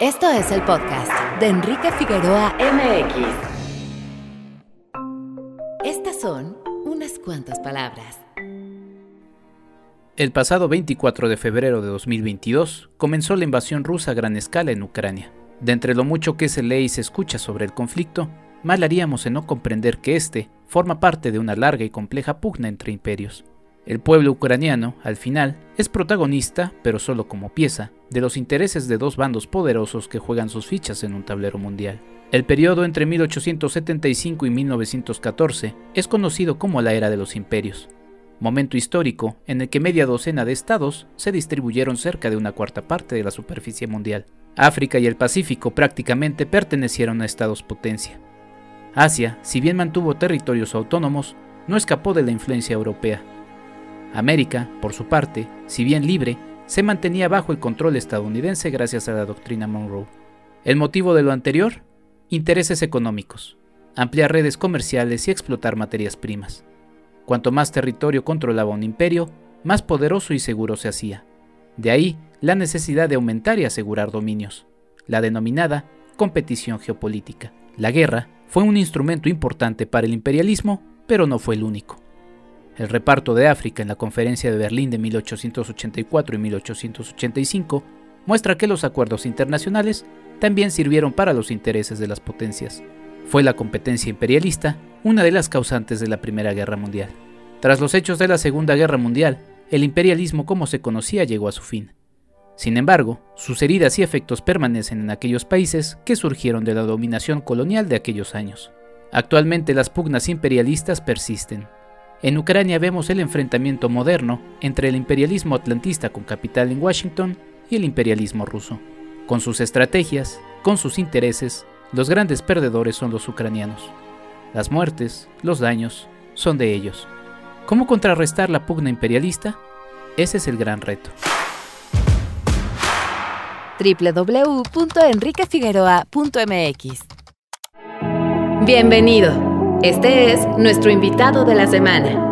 Esto es el podcast de Enrique Figueroa MX. Estas son unas cuantas palabras. El pasado 24 de febrero de 2022 comenzó la invasión rusa a gran escala en Ucrania. De entre lo mucho que se lee y se escucha sobre el conflicto, mal haríamos en no comprender que este forma parte de una larga y compleja pugna entre imperios. El pueblo ucraniano, al final, es protagonista, pero solo como pieza, de los intereses de dos bandos poderosos que juegan sus fichas en un tablero mundial. El periodo entre 1875 y 1914 es conocido como la Era de los Imperios, momento histórico en el que media docena de estados se distribuyeron cerca de una cuarta parte de la superficie mundial. África y el Pacífico prácticamente pertenecieron a estados potencia. Asia, si bien mantuvo territorios autónomos, no escapó de la influencia europea, América, por su parte, si bien libre, se mantenía bajo el control estadounidense gracias a la doctrina Monroe. El motivo de lo anterior, intereses económicos, ampliar redes comerciales y explotar materias primas. Cuanto más territorio controlaba un imperio, más poderoso y seguro se hacía. De ahí la necesidad de aumentar y asegurar dominios, la denominada competición geopolítica. La guerra fue un instrumento importante para el imperialismo, pero no fue el único. El reparto de África en la Conferencia de Berlín de 1884 y 1885 muestra que los acuerdos internacionales también sirvieron para los intereses de las potencias. Fue la competencia imperialista una de las causantes de la Primera Guerra Mundial. Tras los hechos de la Segunda Guerra Mundial, el imperialismo como se conocía llegó a su fin. Sin embargo, sus heridas y efectos permanecen en aquellos países que surgieron de la dominación colonial de aquellos años. Actualmente las pugnas imperialistas persisten, en Ucrania vemos el enfrentamiento moderno entre el imperialismo atlantista con capital en Washington y el imperialismo ruso. Con sus estrategias, con sus intereses, los grandes perdedores son los ucranianos. Las muertes, los daños, son de ellos. ¿Cómo contrarrestar la pugna imperialista? Ese es el gran reto. www.enriquefigueroa.mx Bienvenido. Este es nuestro invitado de la semana.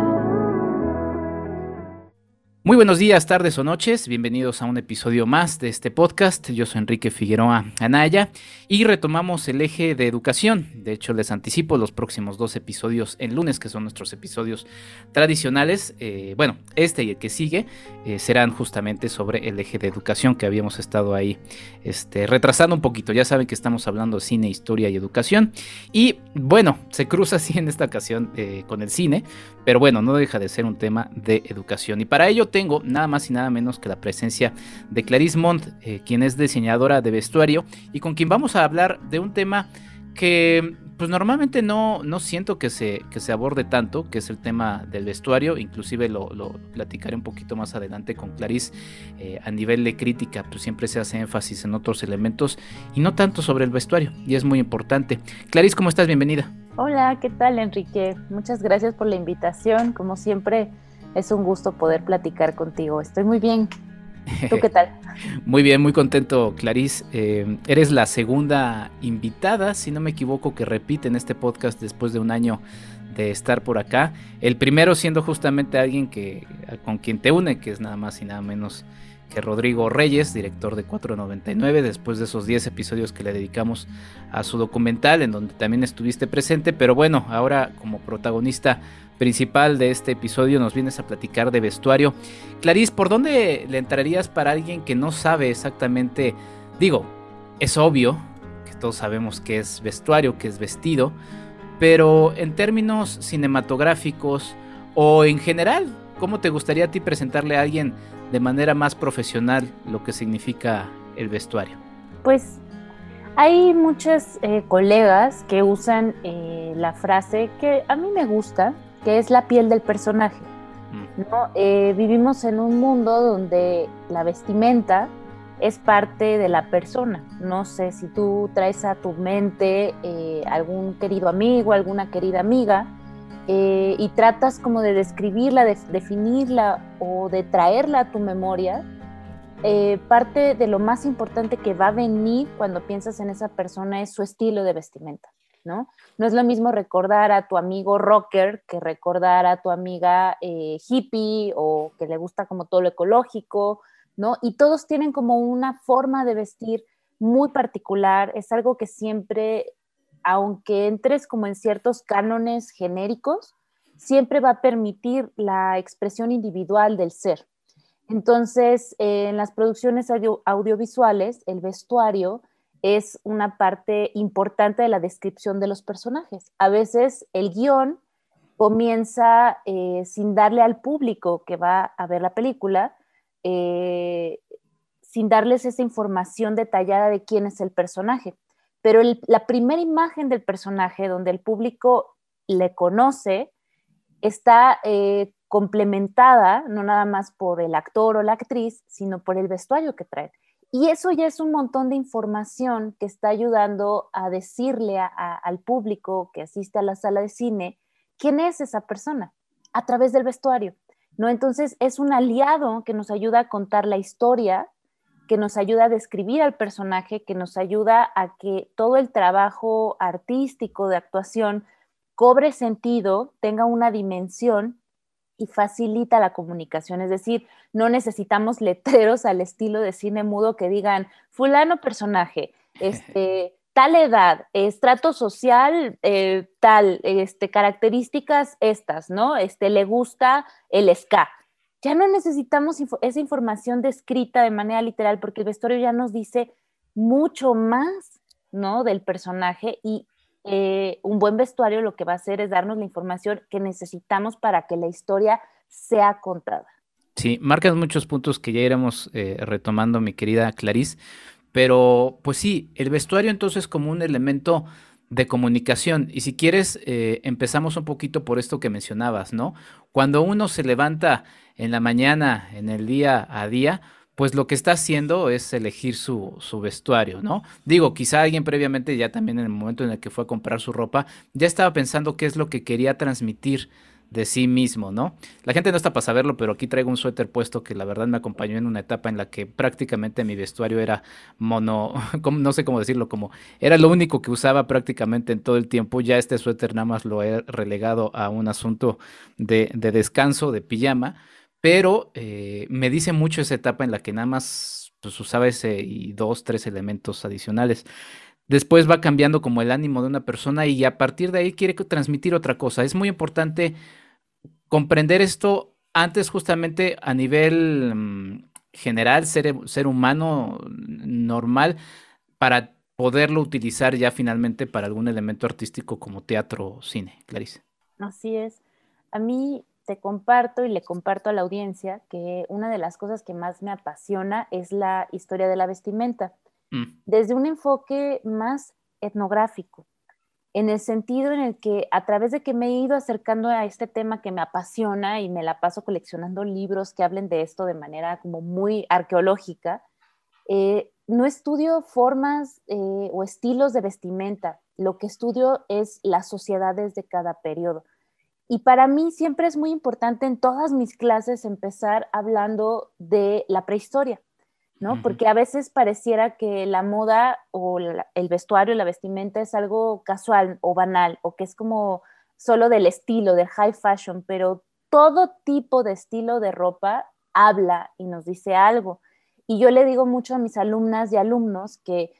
Muy buenos días, tardes o noches, bienvenidos a un episodio más de este podcast. Yo soy Enrique Figueroa Anaya y retomamos el eje de educación. De hecho, les anticipo los próximos dos episodios en lunes, que son nuestros episodios tradicionales. Eh, bueno, este y el que sigue eh, serán justamente sobre el eje de educación que habíamos estado ahí este, retrasando un poquito. Ya saben que estamos hablando de cine, historia y educación. Y bueno, se cruza así en esta ocasión eh, con el cine, pero bueno, no deja de ser un tema de educación. Y para ello tengo nada más y nada menos que la presencia de Clarice Montt, eh, quien es diseñadora de vestuario y con quien vamos a hablar de un tema que pues normalmente no, no siento que se, que se aborde tanto, que es el tema del vestuario, inclusive lo, platicaré un poquito más adelante con Clarice eh, a nivel de crítica, pues siempre se hace énfasis en otros elementos y no tanto sobre el vestuario, y es muy importante. Clarice, ¿cómo estás? Bienvenida. Hola, ¿qué tal Enrique? Muchas gracias por la invitación, como siempre es un gusto poder platicar contigo. Estoy muy bien. ¿Tú qué tal? muy bien, muy contento, Clarice. Eh, eres la segunda invitada, si no me equivoco, que repite en este podcast después de un año de estar por acá. El primero siendo justamente alguien que con quien te une, que es nada más y nada menos que Rodrigo Reyes, director de 499, después de esos 10 episodios que le dedicamos a su documental, en donde también estuviste presente, pero bueno, ahora como protagonista principal de este episodio nos vienes a platicar de vestuario. Clarice, ¿por dónde le entrarías para alguien que no sabe exactamente? Digo, es obvio que todos sabemos que es vestuario, que es vestido, pero en términos cinematográficos o en general, ¿cómo te gustaría a ti presentarle a alguien de manera más profesional lo que significa el vestuario? Pues hay muchos eh, colegas que usan eh, la frase que a mí me gusta, que es la piel del personaje. Mm. ¿no? Eh, vivimos en un mundo donde la vestimenta es parte de la persona. No sé si tú traes a tu mente eh, algún querido amigo, alguna querida amiga, eh, y tratas como de describirla, de definirla o de traerla a tu memoria, parte de lo más importante que va a venir cuando piensas en esa persona es su estilo de vestimenta. ¿No? es lo mismo recordar a tu amigo rocker que recordar a tu amiga eh, hippie o que le gusta como todo lo ecológico, ¿no? Y todos tienen como una forma de vestir muy particular, es algo que siempre, aunque entres como en ciertos cánones genéricos, siempre va a permitir la expresión individual del ser. Entonces, en las producciones audiovisuales, el vestuario es una parte importante de la descripción de los personajes. A veces el guion comienza eh, sin darle al público que va a ver la película, eh, sin darles esa información detallada de quién es el personaje. Pero la primera imagen del personaje donde el público le conoce está eh, complementada no nada más por el actor o la actriz, sino por el vestuario que trae. Y eso ya es un montón de información que está ayudando a decirle al público que asiste a la sala de cine quién es esa persona a través del vestuario. ¿no? Entonces es un aliado que nos ayuda a contar la historia, que nos ayuda a describir al personaje, que nos ayuda a que todo el trabajo artístico de actuación cobre sentido, tenga una dimensión y facilita la comunicación. Es decir, no necesitamos letreros al estilo de cine mudo que digan fulano personaje, este, tal edad, estrato social, eh, tal, este, características estas, ¿no? Este, le gusta el ska. Ya no necesitamos esa información descrita de manera literal porque el vestuario ya nos dice mucho más, ¿no? Del personaje y eh, un buen vestuario lo que va a hacer es darnos la información que necesitamos para que la historia sea contada. Sí, marcas muchos puntos que ya iremos eh, retomando, mi querida Clarice, pero pues sí, el vestuario entonces como un elemento de comunicación. Y si quieres, eh, empezamos un poquito por esto que mencionabas, ¿no? Cuando uno se levanta en la mañana, en el día a día, pues lo que está haciendo es elegir su, su, vestuario, ¿no? Digo, quizá alguien previamente, ya también en el momento en el que fue a comprar su ropa, ya estaba pensando qué es lo que quería transmitir de sí mismo, ¿no? La gente no está para saberlo, pero aquí traigo un suéter puesto que la verdad me acompañó en una etapa en la que prácticamente mi vestuario era mono, no sé cómo decirlo, como era lo único que usaba prácticamente en todo el tiempo. Ya este suéter nada más lo he relegado a un asunto de, de descanso, de pijama pero eh, me dice mucho esa etapa en la que nada más pues, usaba ese y dos, tres elementos adicionales. Después va cambiando como el ánimo de una persona y a partir de ahí quiere transmitir otra cosa. Es muy importante comprender esto antes justamente a nivel mm, general, ser, ser humano normal, para poderlo utilizar ya finalmente para algún elemento artístico como teatro o cine. Clarice. Así es. A mí te comparto y le comparto a la audiencia que una de las cosas que más me apasiona es la historia de la vestimenta, mm. desde un enfoque más etnográfico, en el sentido en el que a través de que me he ido acercando a este tema que me apasiona y me la paso coleccionando libros que hablen de esto de manera como muy arqueológica, eh, no estudio formas eh, o estilos de vestimenta, lo que estudio es las sociedades de cada periodo. Y para mí siempre es muy importante en todas mis clases empezar hablando de la prehistoria, ¿no? Porque a veces pareciera que la moda o el vestuario, la vestimenta es algo casual o banal o que es como solo del estilo, del high fashion, pero todo tipo de estilo de ropa habla y nos dice algo. Y yo le digo mucho a mis alumnas y alumnos que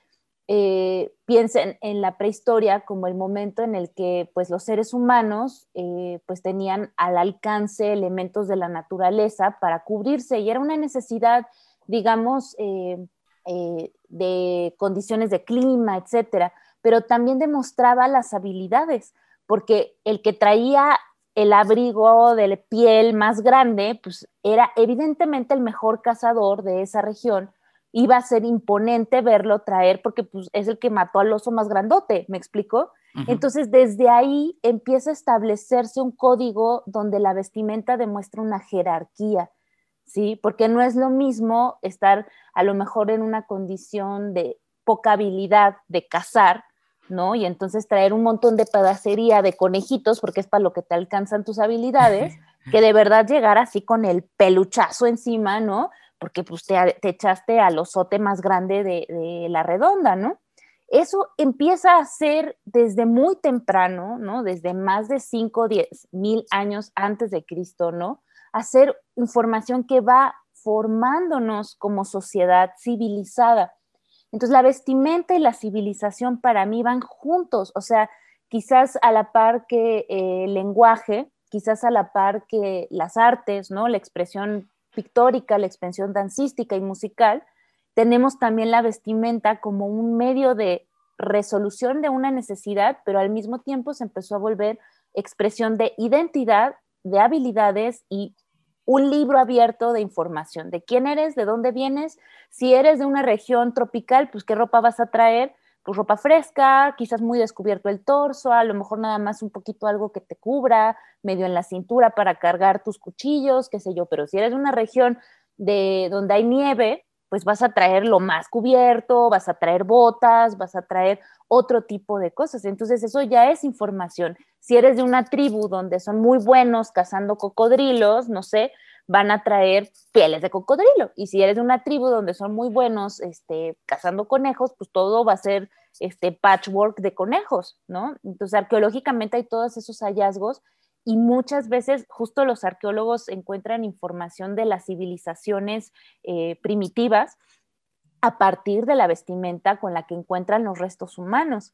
eh, piensen en la prehistoria como el momento en el que pues, los seres humanos eh, pues, tenían al alcance elementos de la naturaleza para cubrirse y era una necesidad, digamos, eh, de condiciones de clima, etcétera, pero también demostraba las habilidades, porque el que traía el abrigo de piel más grande, pues era evidentemente el mejor cazador de esa región iba a ser imponente verlo traer porque pues, es el que mató al oso más grandote, ¿me explico? Entonces, desde ahí empieza a establecerse un código donde la vestimenta demuestra una jerarquía, ¿sí? Porque no es lo mismo estar a lo mejor en una condición de poca habilidad de cazar, ¿no? Y entonces traer un montón de pedacería de conejitos, porque es para lo que te alcanzan tus habilidades, que de verdad llegar así con el peluchazo encima, ¿no? Porque pues, te, echaste al osote más grande de, la redonda, ¿no? Eso empieza a ser desde muy temprano, ¿no? Desde más de 5 o 10 mil años antes de Cristo, ¿no? A ser información que va formándonos como sociedad civilizada. Entonces la vestimenta y la civilización para mí van juntos, o sea, quizás a la par que eh, el lenguaje, quizás a la par que las artes, ¿no? La expresión pictórica, la expresión dancística y musical, tenemos también la vestimenta como un medio de resolución de una necesidad, pero al mismo tiempo se empezó a volver expresión de identidad, de habilidades y un libro abierto de información de quién eres, de dónde vienes, si eres de una región tropical, pues qué ropa vas a traer, pues ropa fresca, quizás muy descubierto el torso, a lo mejor nada más un poquito algo que te cubra, medio en la cintura para cargar tus cuchillos, qué sé yo, pero si eres de una región de donde hay nieve, pues vas a traer lo más cubierto, vas a traer botas, vas a traer otro tipo de cosas. Entonces eso ya es información. Si eres de una tribu donde son muy buenos cazando cocodrilos, no sé, van a traer pieles de cocodrilo. Y si eres de una tribu donde son muy buenos este, cazando conejos, pues todo va a ser este patchwork de conejos, ¿no? Entonces arqueológicamente hay todos esos hallazgos y muchas veces justo los arqueólogos encuentran información de las civilizaciones eh, primitivas a partir de la vestimenta con la que encuentran los restos humanos.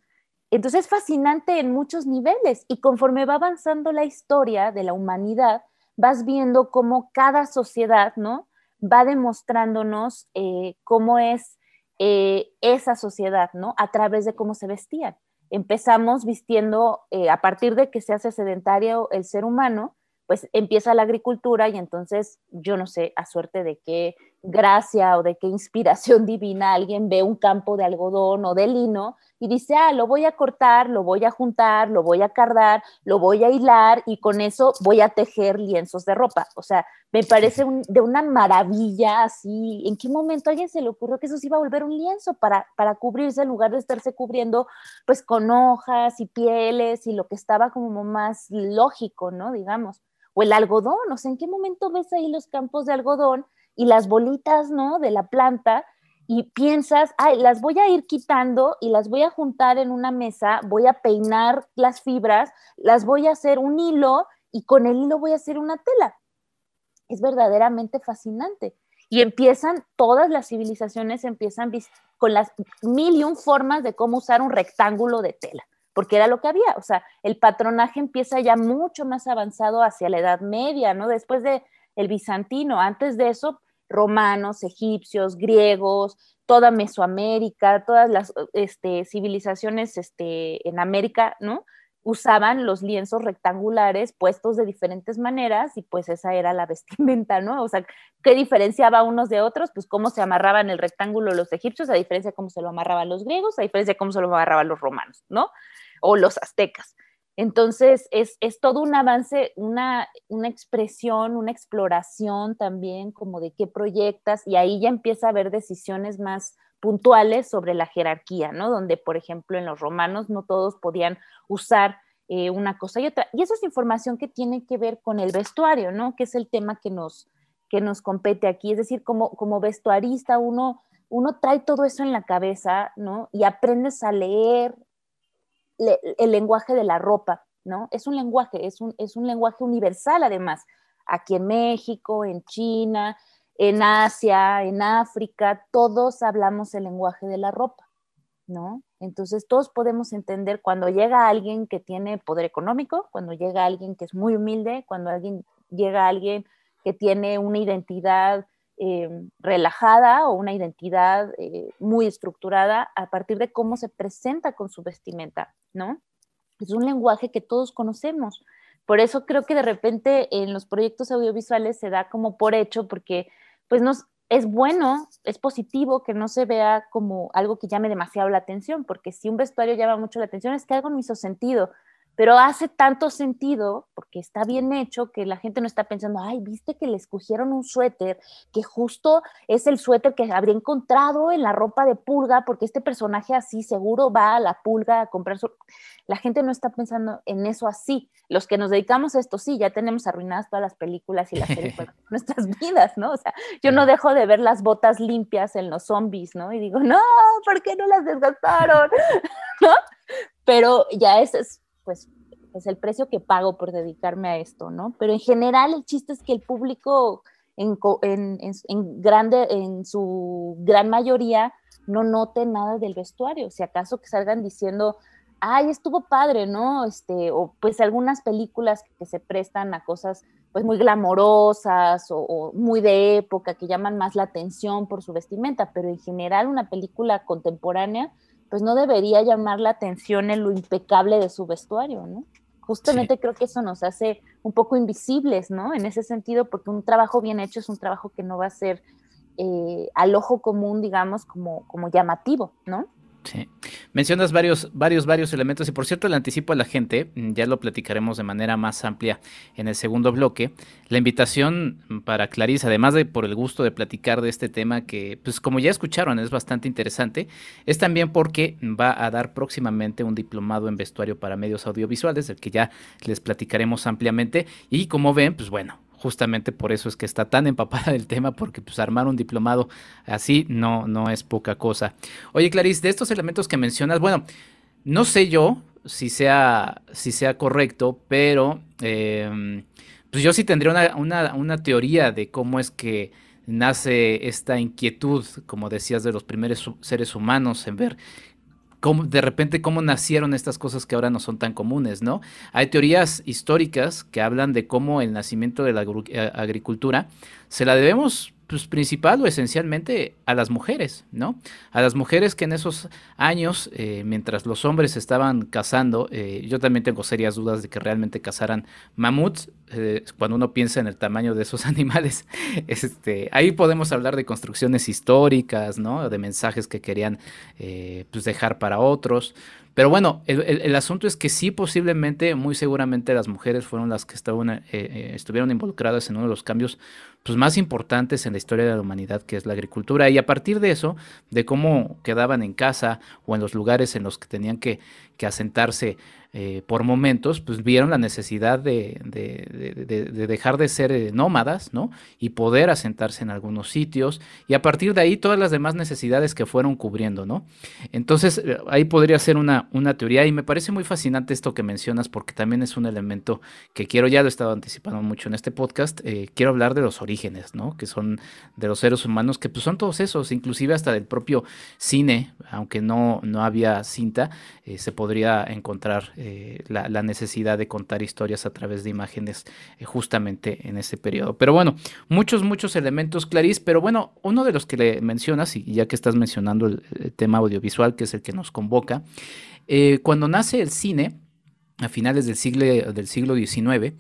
Entonces es fascinante en muchos niveles y conforme va avanzando la historia de la humanidad, vas viendo cómo cada sociedad, ¿no? Va demostrándonos eh, cómo es eh, esa sociedad, ¿no? A través de cómo se vestían empezamos vistiendo, eh, a partir de que se hace sedentario el ser humano, pues empieza la agricultura y entonces yo no sé a suerte de qué gracia o de qué inspiración divina alguien ve un campo de algodón o de lino y dice, ah, lo voy a cortar, lo voy a juntar, lo voy a cardar, lo voy a hilar y con eso voy a tejer lienzos de ropa. O sea, me parece de una maravilla así. ¿En qué momento a alguien se le ocurrió que eso se iba a volver un lienzo para, para cubrirse en lugar de estarse cubriendo pues con hojas y pieles y lo que estaba como más lógico, ¿no? Digamos o el algodón, o sea, ¿en qué momento ves ahí los campos de algodón y las bolitas, ¿no? De la planta y piensas, ay, las voy a ir quitando y las voy a juntar en una mesa, voy a peinar las fibras, las voy a hacer un hilo y con el hilo voy a hacer una tela. Es verdaderamente fascinante. Y empiezan, todas las civilizaciones empiezan con las mil y un formas de cómo usar un rectángulo de tela porque era lo que había, o sea, el patronaje empieza ya mucho más avanzado hacia la Edad Media, ¿no? Después de el bizantino, antes de eso, romanos, egipcios, griegos, toda Mesoamérica, todas las este, civilizaciones este, en América, ¿no? Usaban los lienzos rectangulares puestos de diferentes maneras y pues esa era la vestimenta, ¿no? O sea, ¿qué diferenciaba unos de otros? Pues cómo se amarraban el rectángulo los egipcios, a diferencia de cómo se lo amarraban los griegos, a diferencia de cómo se lo amarraban los romanos, ¿no? o los aztecas. Entonces, es, todo un avance, una, una, expresión, una exploración también como de qué proyectas y ahí ya empieza a haber decisiones más puntuales sobre la jerarquía, ¿no? Donde, por ejemplo, en los romanos no todos podían usar eh, una cosa y otra. Y eso es información que tiene que ver con el vestuario, ¿no? Que es el tema que nos, que nos compete aquí. Es decir, como, como vestuarista uno, uno trae todo eso en la cabeza, ¿no? Y aprendes a leer, el lenguaje de la ropa, ¿no? Es un lenguaje, es un, es un lenguaje universal además. Aquí en México, en China, en Asia, en África, todos hablamos el lenguaje de la ropa, ¿no? Entonces todos podemos entender cuando llega alguien que tiene poder económico, cuando llega alguien que es muy humilde, cuando alguien llega alguien que tiene una identidad eh, relajada o una identidad eh, muy estructurada a partir de cómo se presenta con su vestimenta, ¿no? Es un lenguaje que todos conocemos. Por eso creo que de repente en los proyectos audiovisuales se da como por hecho, porque pues nos, es bueno, es positivo que no se vea como algo que llame demasiado la atención, porque si un vestuario llama mucho la atención es que algo no hizo sentido pero hace tanto sentido, porque está bien hecho, que la gente no está pensando, ay, viste que le escogieron un suéter, que justo es el suéter que habría encontrado en la ropa de pulga, porque este personaje así seguro va a la pulga a comprar su... La gente no está pensando en eso así. Los que nos dedicamos a esto, sí, ya tenemos arruinadas todas las películas y las películas nuestras vidas, ¿no? O sea, yo no dejo de ver las botas limpias en los zombies, ¿no? Y digo, no, ¿por qué no las desgastaron? ¿No? Pero ya es, es pues es el precio que pago por dedicarme a esto, ¿no? Pero en general el chiste es que el público en, grande, en su gran mayoría, no note nada del vestuario, si acaso que salgan diciendo, ay, estuvo padre, ¿no? Este, o pues algunas películas que se prestan a cosas pues muy glamorosas o, muy de época, que llaman más la atención por su vestimenta, pero en general una película contemporánea pues no debería llamar la atención en lo impecable de su vestuario, ¿no? Justamente creo que eso nos hace un poco invisibles, ¿no? En ese sentido, porque un trabajo bien hecho es un trabajo que no va a ser eh, al ojo común, digamos, como, como llamativo, ¿no? Sí. Mencionas varios, varios, varios elementos y por cierto le anticipo a la gente, mm, ya lo platicaremos de manera más amplia en el segundo bloque, la invitación para Clarice, además de por el gusto de platicar de este tema que, pues como ya escucharon, es bastante interesante, es también porque va a dar próximamente un diplomado en vestuario para medios audiovisuales, del que ya les platicaremos ampliamente y como ven, pues bueno, justamente por eso es que está tan empapada del tema, porque pues armar un diplomado así no, no es poca cosa. Oye, Clarice, de estos elementos que mencionas, bueno, no sé yo si sea, si sea correcto, pero em, pues yo sí tendría una, una teoría de cómo es que nace esta inquietud, como decías, de los primeros seres humanos en ver de repente cómo nacieron estas cosas que ahora no son tan comunes, ¿no? Hay teorías históricas que hablan de cómo el nacimiento de la eh, agricultura se la debemos pues, principal o esencialmente a las mujeres, ¿no? A las mujeres que en esos años, eh, mientras los hombres estaban cazando, eh, yo también tengo serias dudas de que realmente cazaran mamuts, eh, cuando uno piensa en el tamaño de esos animales, este, ahí podemos hablar de construcciones históricas, ¿no? De mensajes que querían pues dejar para otros. Pero bueno, el, asunto es que sí, posiblemente, muy seguramente las mujeres fueron las que estaban, eh, eh, estuvieron involucradas en uno de los cambios pues, más importantes en la historia de la humanidad, que es la agricultura. Y a partir de eso, de cómo quedaban en casa o en los lugares en los que tenían que, que asentarse eh, por momentos, pues vieron la necesidad de, dejar de ser eh, nómadas, ¿no? Y poder asentarse en algunos sitios y a partir de ahí todas las demás necesidades que fueron cubriendo, ¿no? Entonces eh, ahí podría ser una, una teoría y me parece muy fascinante esto que mencionas porque también es un elemento que quiero, ya lo he estado anticipando mucho en este podcast, quiero hablar de los orígenes, ¿no? Que son de los seres humanos, que pues son todos esos, inclusive hasta del propio cine, aunque no, no había cinta, se podría encontrar eh, la, necesidad de contar historias a través de imágenes eh, justamente en ese periodo. Pero bueno, muchos, muchos elementos, Clarice, pero bueno, uno de los que le mencionas, y ya que estás mencionando el, tema audiovisual, que es el que nos convoca, eh, cuando nace el cine, a finales del siglo, del siglo XIX,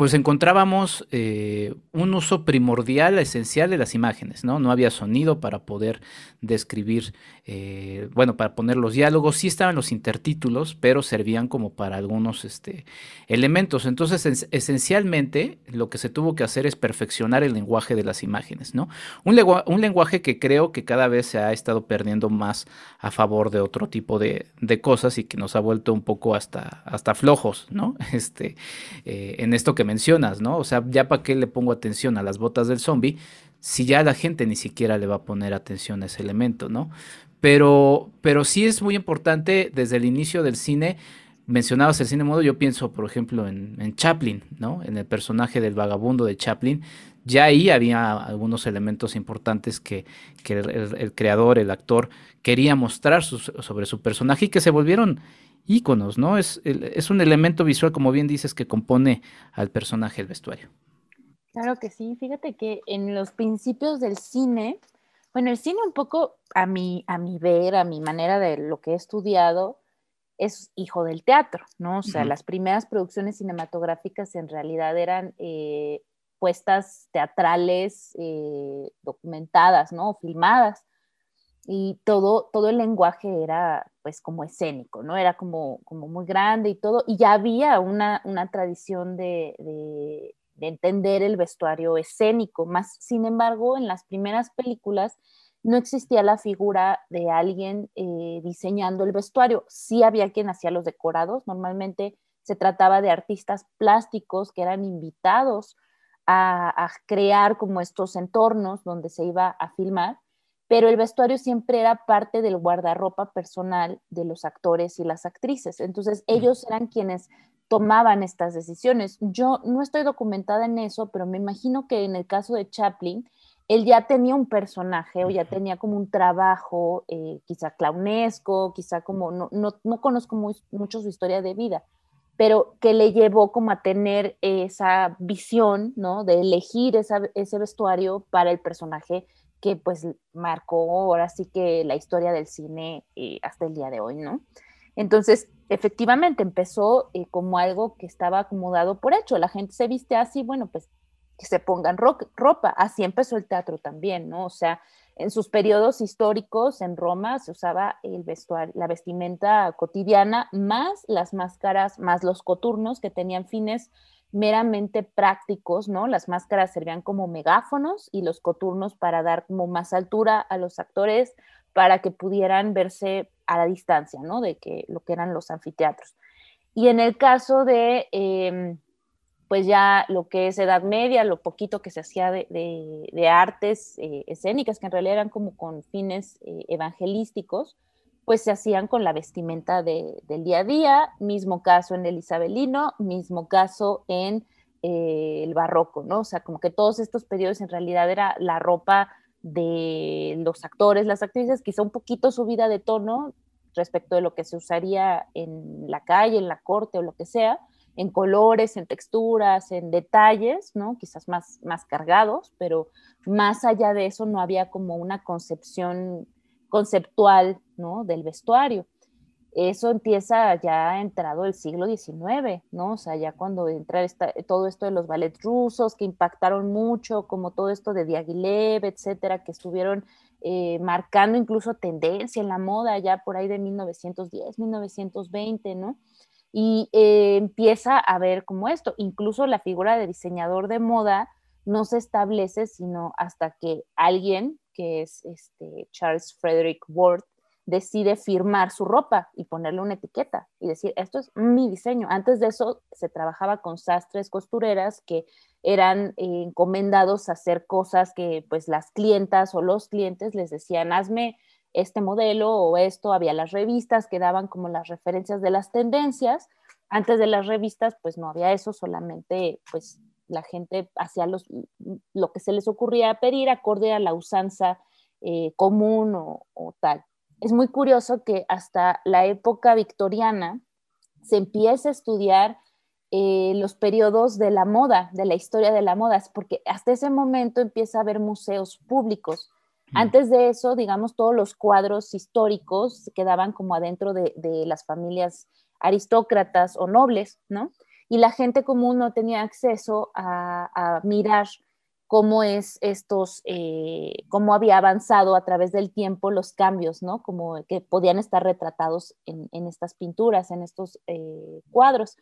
pues encontrábamos eh, un uso primordial, esencial de las imágenes, ¿no? No había sonido para poder describir, eh, bueno, para poner los diálogos, sí estaban los intertítulos, pero servían como para algunos este, elementos. Entonces, esencialmente, lo que se tuvo que hacer es perfeccionar el lenguaje de las imágenes, ¿no? Un, lenguaje que creo que cada vez se ha estado perdiendo más a favor de otro tipo de, cosas y que nos ha vuelto un poco hasta, hasta flojos, ¿no? Este, eh, en esto que mencionas, ¿no? O sea, ya para qué le pongo atención a las botas del zombie si ya la gente ni siquiera le va a poner atención a ese elemento, ¿no? Pero, pero sí es muy importante desde el inicio del cine. Mencionabas el cine mudo, yo pienso, por ejemplo, en, Chaplin, ¿no? En el personaje del vagabundo de Chaplin. Ya ahí había algunos elementos importantes que, el, creador, el actor, quería mostrar sobre su personaje y que se volvieron íconos, ¿no? Es, es un elemento visual, como bien dices, que compone al personaje el vestuario. Claro que sí, fíjate que en los principios del cine, bueno, el cine un poco a mi, a mi ver, a mi manera de lo que he estudiado, es hijo del teatro, ¿no? O sea, las primeras producciones cinematográficas en realidad eran eh, puestas teatrales eh, documentadas, ¿no? filmadas y todo, todo el lenguaje era pues como escénico, ¿no? Era como, como muy grande y todo, y ya había una, una tradición de, de, entender el vestuario escénico, más sin embargo en las primeras películas no existía la figura de alguien eh, diseñando el vestuario, sí había quien hacía los decorados, normalmente se trataba de artistas plásticos que eran invitados a, a crear como estos entornos donde se iba a filmar, pero el vestuario siempre era parte del guardarropa personal de los actores y las actrices. Entonces, ellos eran quienes tomaban estas decisiones. Yo no estoy documentada en eso, pero me imagino que en el caso de Chaplin, él ya tenía un personaje o ya tenía como un trabajo, eh, quizá clownesco, quizá como, no, no, no conozco mucho su historia de vida, pero que le llevó como a tener esa visión, ¿no? De elegir ese vestuario para el personaje que pues marcó ahora sí que la historia del cine eh, hasta el día de hoy, ¿no? Entonces, efectivamente, empezó eh, como algo que estaba acomodado por hecho. La gente se viste así, bueno, pues que se pongan ropa. Así empezó el teatro también, ¿no? O sea, en sus periodos históricos en Roma se usaba el la vestimenta cotidiana, más las máscaras, más los coturnos que tenían fines meramente prácticos, ¿no? Las máscaras servían como megáfonos y los coturnos para dar como más altura a los actores para que pudieran verse a la distancia, ¿no? De que lo que eran los anfiteatros. Y en el caso de, em, pues ya lo que es Edad Media, lo poquito que se hacía de, artes eh, escénicas, que en realidad eran como con fines eh, evangelísticos, pues se hacían con la vestimenta del día a día, mismo caso en el isabelino, mismo caso en eh, el barroco, ¿no? O sea, como que todos estos periodos en realidad era la ropa de los actores, las actrices, quizá un poquito subida de tono respecto de lo que se usaría en la calle, en la corte o lo que sea, en colores, en texturas, en detalles, ¿no? Quizás más, más cargados, pero más allá de eso no había como una concepción conceptual ¿no? del vestuario. Eso empieza ya entrado el siglo XIX, ¿no? O sea, ya cuando entra todo esto de los ballets rusos que impactaron mucho, como todo esto de Diaghilev, etcétera, que estuvieron eh, marcando incluso tendencia en la moda ya por ahí de 1910, 1920, ¿no? Y eh, empieza a ver como esto, incluso la figura de diseñador de moda no se establece sino hasta que alguien que es este Charles Frederick Ward, decide firmar su ropa y ponerle una etiqueta y decir, esto es mi diseño. Antes de eso se trabajaba con sastres, costureras que eran eh, encomendados a hacer cosas que pues las clientas o los clientes les decían, hazme este modelo o esto. Había las revistas que daban como las referencias de las tendencias. Antes de las revistas pues no había eso, solamente pues la gente hacía los, lo que se les ocurría pedir acorde a la usanza eh, común o, tal. Es muy curioso que hasta la época victoriana se empieza a estudiar eh, los periodos de la moda, de la historia de la moda, porque hasta ese momento empieza a haber museos públicos. Mm. Antes de eso, digamos, todos los cuadros históricos quedaban como adentro de, de las familias aristócratas o nobles, ¿no? Y la gente común no tenía acceso a, mirar cómo es estos, eh, cómo había avanzado a través del tiempo los cambios, ¿no? Como que podían estar retratados en, estas pinturas, en estos eh, cuadros.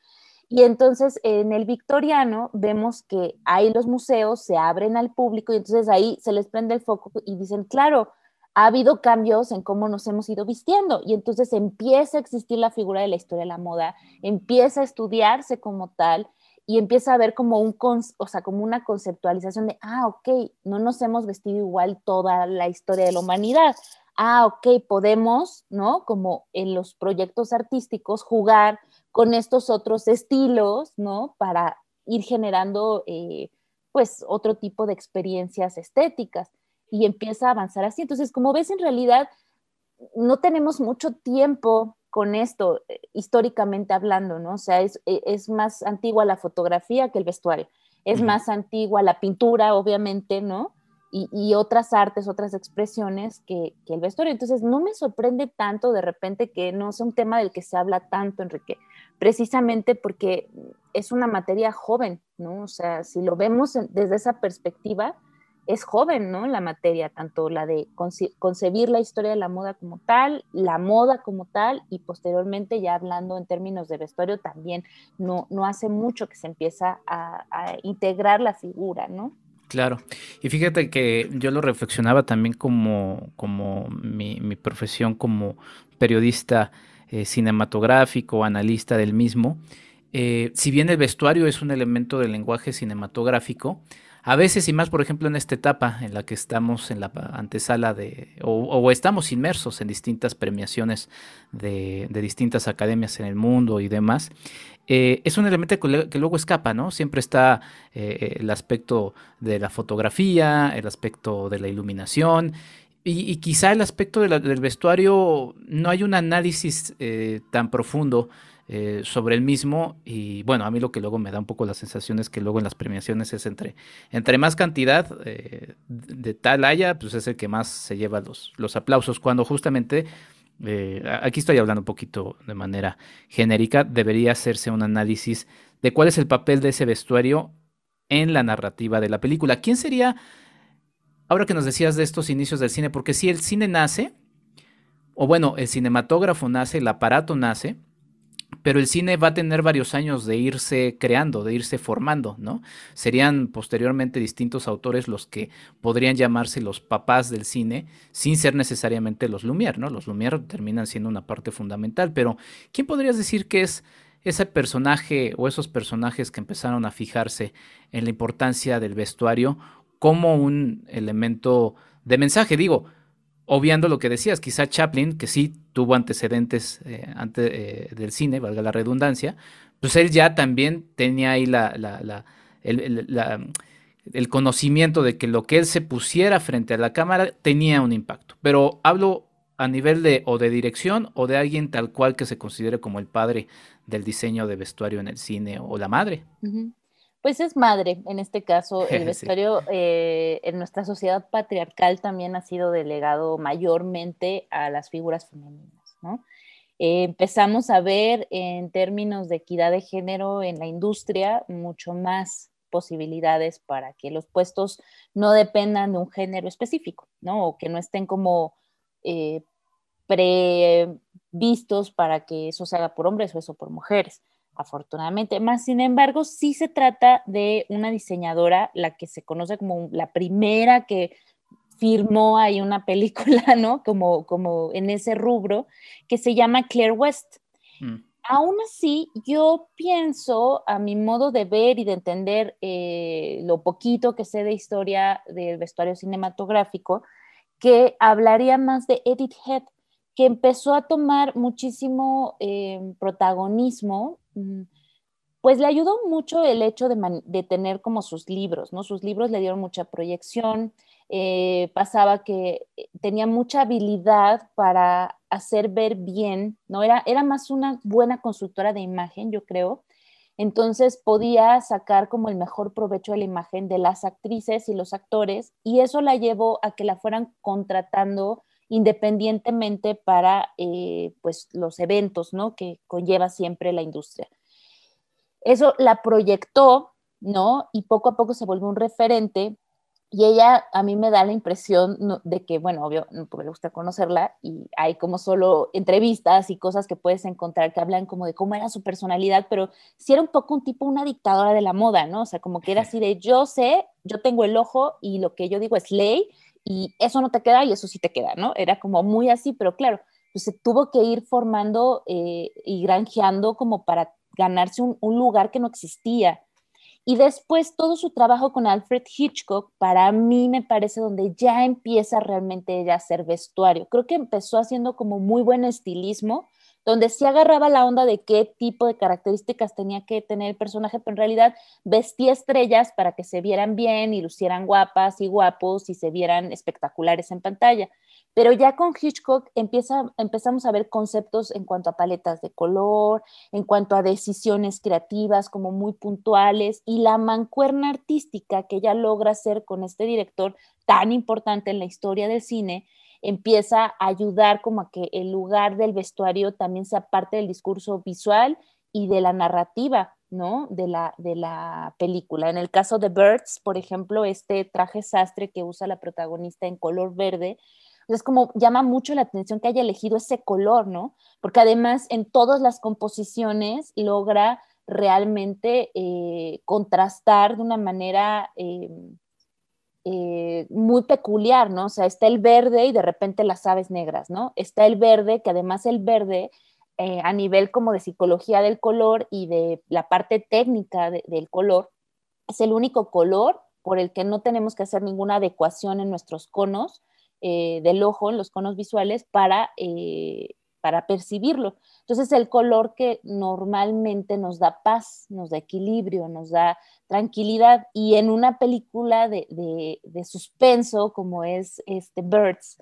Y entonces en el victoriano vemos que ahí los museos se abren al público y entonces ahí se les prende el foco y dicen, claro, ha habido cambios en cómo nos hemos ido vistiendo y entonces empieza a existir la figura de la historia de la moda, empieza a estudiarse como tal y empieza a haber como, un, o sea, como una conceptualización de, ah, ok, no nos hemos vestido igual toda la historia de la humanidad. Ah, ok, podemos, ¿no? Como en los proyectos artísticos, jugar con estos otros estilos, ¿no? Para ir generando, eh, pues, otro tipo de experiencias estéticas y empieza a avanzar así. Entonces, como ves, en realidad no tenemos mucho tiempo con esto, eh, históricamente hablando, ¿no? O sea, es, e, es, más antigua la fotografía que el vestuario, es más antigua la pintura, obviamente, ¿no? Y, y otras artes, otras expresiones que, que, el vestuario. Entonces, no me sorprende tanto de repente que no sea un tema del que se habla tanto, Enrique, precisamente porque es una materia joven, ¿no? O sea, si lo vemos desde esa perspectiva, es joven, ¿no? La materia, tanto la de concebir la historia de la moda como tal, la moda como tal, y posteriormente ya hablando en términos de vestuario también, no, no hace mucho que se empieza a, integrar la figura, ¿no? Claro, y fíjate que yo lo reflexionaba también como, como mi, profesión como periodista eh, cinematográfico, analista del mismo. Eh, si bien el vestuario es un elemento del lenguaje cinematográfico, A veces y más, por ejemplo, en esta etapa en la que estamos en la antesala de, o, estamos inmersos en distintas premiaciones de, distintas academias en el mundo y demás, eh, es un elemento que, luego escapa, ¿no? Siempre está eh, el aspecto de la fotografía, el aspecto de la iluminación y, quizá el aspecto del vestuario no hay un análisis eh, tan profundo eh, sobre el mismo y bueno, a mí lo que luego me da un poco la sensación es que luego en las premiaciones es entre, entre más cantidad eh, de tal haya, pues es el que más se lleva los, los aplausos, cuando justamente, aquí estoy hablando un poquito de manera genérica, debería hacerse un análisis de cuál es el papel de ese vestuario en la narrativa de la película. ¿Quién sería ahora que nos decías de estos inicios del cine, porque si el cine nace, o bueno, el cinematógrafo nace, el aparato nace, pero el cine va a tener varios años de irse creando, de irse formando, ¿no? Serían posteriormente distintos autores los que podrían llamarse los papás del cine, sin ser necesariamente los Lumière, ¿no? Los Lumière terminan siendo una parte fundamental, pero ¿quién podrías decir que es ese personaje o esos personajes que empezaron a fijarse en la importancia del vestuario como un elemento de mensaje. Digo, obviando lo que decías, quizá Chaplin, que sí tuvo antecedentes eh, antes eh, del cine, valga la redundancia, pues él ya también tenía ahí la, el, conocimiento de que lo que él se pusiera frente a la cámara tenía un impacto. Pero hablo a nivel de o de dirección o de alguien tal cual que se considere como el padre del diseño de vestuario en el cine o la madre. Pues es madre, en este caso, el vestuario eh, en nuestra sociedad patriarcal también ha sido delegado mayormente a las figuras femeninas, ¿no? Eh, empezamos a ver en términos de equidad de género en la industria mucho más posibilidades para que los puestos no dependan de un género específico, ¿no? O que no estén como eh, previstos para que eso se haga por hombres o eso por mujeres afortunadamente. Más sin embargo, sí se trata de una diseñadora, la que se conoce como la primera que firmó ahí una película, ¿no? Como, como en ese rubro, que se llama Claire West. Mm. Aún así, yo pienso, a mi modo de ver y de entender eh, lo poquito que sé de historia del vestuario cinematográfico, que hablaría más de Edith Head, que empezó a tomar muchísimo eh, protagonismo pues le ayudó mucho el hecho de, tener como sus libros, ¿no? Sus libros le dieron mucha proyección, eh, pasaba que eh, tenía mucha habilidad para hacer ver bien, ¿no? Era, era más una buena consultora de imagen, yo creo. Entonces podía sacar como el mejor provecho de la imagen de las actrices y los actores y eso la llevó a que la fueran contratando independientemente para eh, pues los eventos ¿no? que conlleva siempre la industria. Eso la proyectó, ¿no? Y poco a poco se volvió un referente y ella a mí me da la impresión de que, bueno, obvio, porque me gusta conocerla y hay como solo entrevistas y cosas que puedes encontrar que hablan como de cómo era su personalidad, pero sí era un poco un tipo, una dictadora de la moda, ¿no? O sea, como que era así de yo sé, yo tengo el ojo y lo que yo digo es ley y eso no te queda y eso sí te queda, ¿no? Era como muy así, pero claro, pues se tuvo que ir formando eh, y granjeando como para ganarse un, un, lugar que no existía. Y después todo su trabajo con Alfred Hitchcock, para mí me parece donde ya empieza realmente ella a hacer vestuario. Creo que empezó haciendo como muy buen estilismo, donde sí agarraba la onda de qué tipo de características tenía que tener el personaje, pero en realidad vestía estrellas para que se vieran bien y lucieran guapas y guapos y se vieran espectaculares en pantalla. Pero ya con Hitchcock empieza, empezamos a ver conceptos en cuanto a paletas de color, en cuanto a decisiones creativas como muy puntuales y la mancuerna artística que ella logra hacer con este director tan importante en la historia del cine, empieza a ayudar como a que el lugar del vestuario también sea parte del discurso visual y de la narrativa, ¿no? De la, de la película. En el caso de Birds, por ejemplo, este traje sastre que usa la protagonista en color verde, es como llama mucho la atención que haya elegido ese color, ¿no? Porque además en todas las composiciones logra realmente eh, contrastar de una manera eh, eh, muy peculiar, ¿no? O sea, está el verde y de repente las aves negras, ¿no? Está el verde, que además el verde, eh, a nivel como de psicología del color y de la parte técnica del color, es el único color por el que no tenemos que hacer ninguna adecuación en nuestros conos eh, del ojo, en los conos visuales, para, para percibirlo. Entonces, el color que normalmente nos da paz, nos da equilibrio, nos da tranquilidad, y en una película de, de, de suspenso como es este Birds,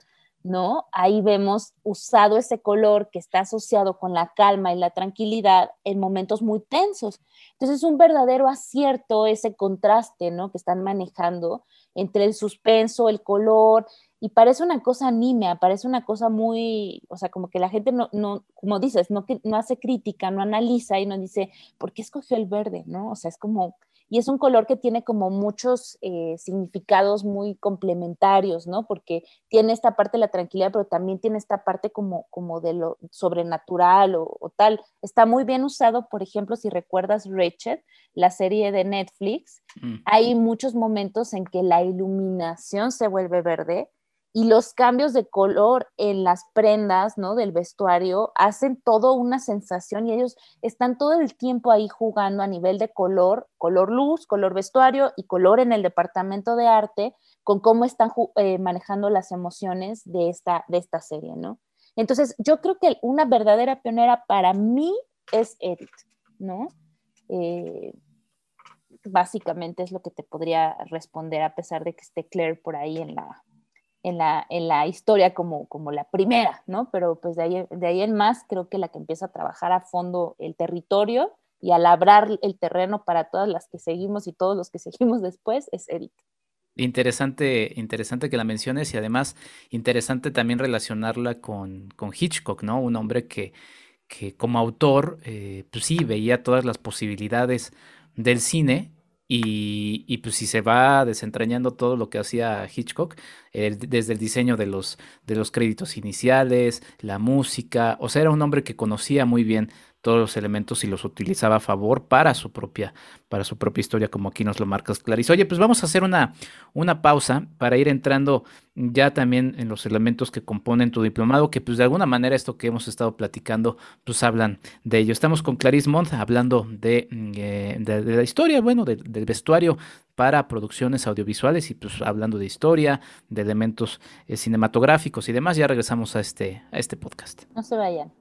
¿no? Ahí vemos usado ese color que está asociado con la calma y la tranquilidad en momentos muy tensos. Entonces es un verdadero acierto ese contraste, ¿no? Que están manejando entre el suspenso, el color, y parece una cosa nimia, parece una cosa muy, o sea, como que la gente no, no como dices, no, no hace crítica, no analiza y no dice, ¿por qué escogió el verde? ¿No? O sea, es como, y es un color que tiene como muchos eh, significados muy complementarios, ¿no? Porque tiene esta parte de la tranquilidad, pero también tiene esta parte como, como de lo sobrenatural o, tal. Está muy bien usado, por ejemplo, si recuerdas Rachel, la serie de Netflix, mm. hay muchos momentos en que la iluminación se vuelve verde y los cambios de color en las prendas, ¿no? Del vestuario hacen todo una sensación y ellos están todo el tiempo ahí jugando a nivel de color, color luz, color vestuario y color en el departamento de arte con cómo están eh, manejando las emociones de esta, de esta serie, ¿no? Entonces, yo creo que una verdadera pionera para mí es Edith, ¿no? Eh, básicamente es lo que te podría responder a pesar de que esté Claire por ahí en la, en la, en la historia como, como la primera, ¿no? Pero pues de ahí, de ahí en más creo que la que empieza a trabajar a fondo el territorio y a labrar el terreno para todas las que seguimos y todos los que seguimos después es Edith. Interesante, interesante que la menciones y además interesante también relacionarla con, con Hitchcock, ¿no? Un hombre que, que como autor, eh, pues sí, veía todas las posibilidades del cine y, pues si se va desentrañando todo lo que hacía Hitchcock, desde el diseño de los, de los créditos iniciales, la música, o sea, era un hombre que conocía muy bien todos los elementos y los utilizaba a favor para su propia, para su propia historia, como aquí nos lo marcas Clarice. Oye, pues vamos a hacer una, una pausa para ir entrando ya también en los elementos que componen tu diplomado, que pues de alguna manera esto que hemos estado platicando, pues hablan de ello. Estamos con Clarice Montt hablando de, mm, eh, de, la historia, bueno, del vestuario para producciones audiovisuales y pues hablando de historia, de elementos eh, cinematográficos y demás. Ya regresamos a este, a este podcast. No se vayan.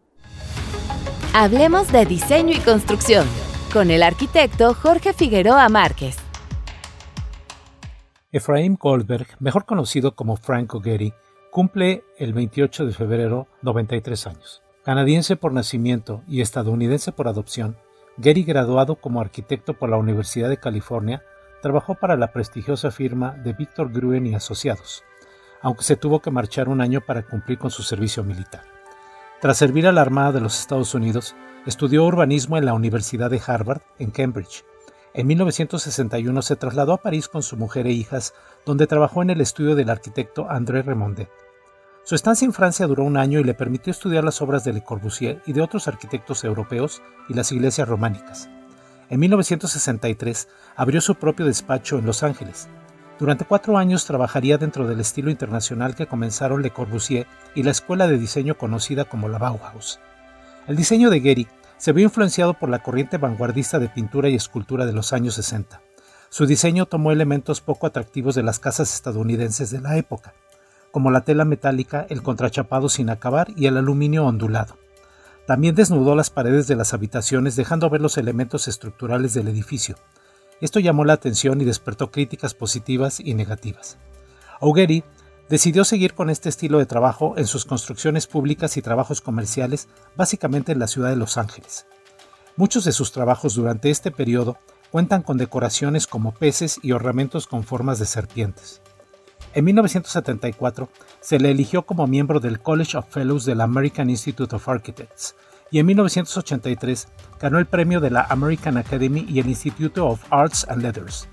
Hablemos de diseño y construcción con el arquitecto Jorge Figueroa Márquez. Efraim Goldberg, mejor conocido como Frank O'Getty, cumple el 28 de febrero 93 años. Canadiense por nacimiento y estadounidense por adopción, Getty, graduado como arquitecto por la Universidad de California, trabajó para la prestigiosa firma de Victor Gruen y Asociados, aunque se tuvo que marchar un año para cumplir con su servicio militar. Tras servir a la Armada de los Estados Unidos, estudió urbanismo en la Universidad de Harvard, en Cambridge. En 1961 se trasladó a París con su mujer e hijas, donde trabajó en el estudio del arquitecto André Remondet. Su estancia en Francia duró un año y le permitió estudiar las obras de Le Corbusier y de otros arquitectos europeos y las iglesias románicas. En 1963 abrió su propio despacho en Los Ángeles, durante cuatro años trabajaría dentro del estilo internacional que comenzaron Le Corbusier y la escuela de diseño conocida como la Bauhaus. El diseño de Gehry se vio influenciado por la corriente vanguardista de pintura y escultura de los años 60. Su diseño tomó elementos poco atractivos de las casas estadounidenses de la época, como la tela metálica, el contrachapado sin acabar y el aluminio ondulado. También desnudó las paredes de las habitaciones dejando ver los elementos estructurales del edificio, esto llamó la atención y despertó críticas positivas y negativas. O'Getty decidió seguir con este estilo de trabajo en sus construcciones públicas y trabajos comerciales, básicamente en la ciudad de Los Ángeles. Muchos de sus trabajos durante este periodo cuentan con decoraciones como peces y ornamentos con formas de serpientes. En 1974 se le eligió como miembro del College of Fellows del American Institute of Architects, y en 1983 ganó el premio de la American Academy y el Institute of Arts and Letters.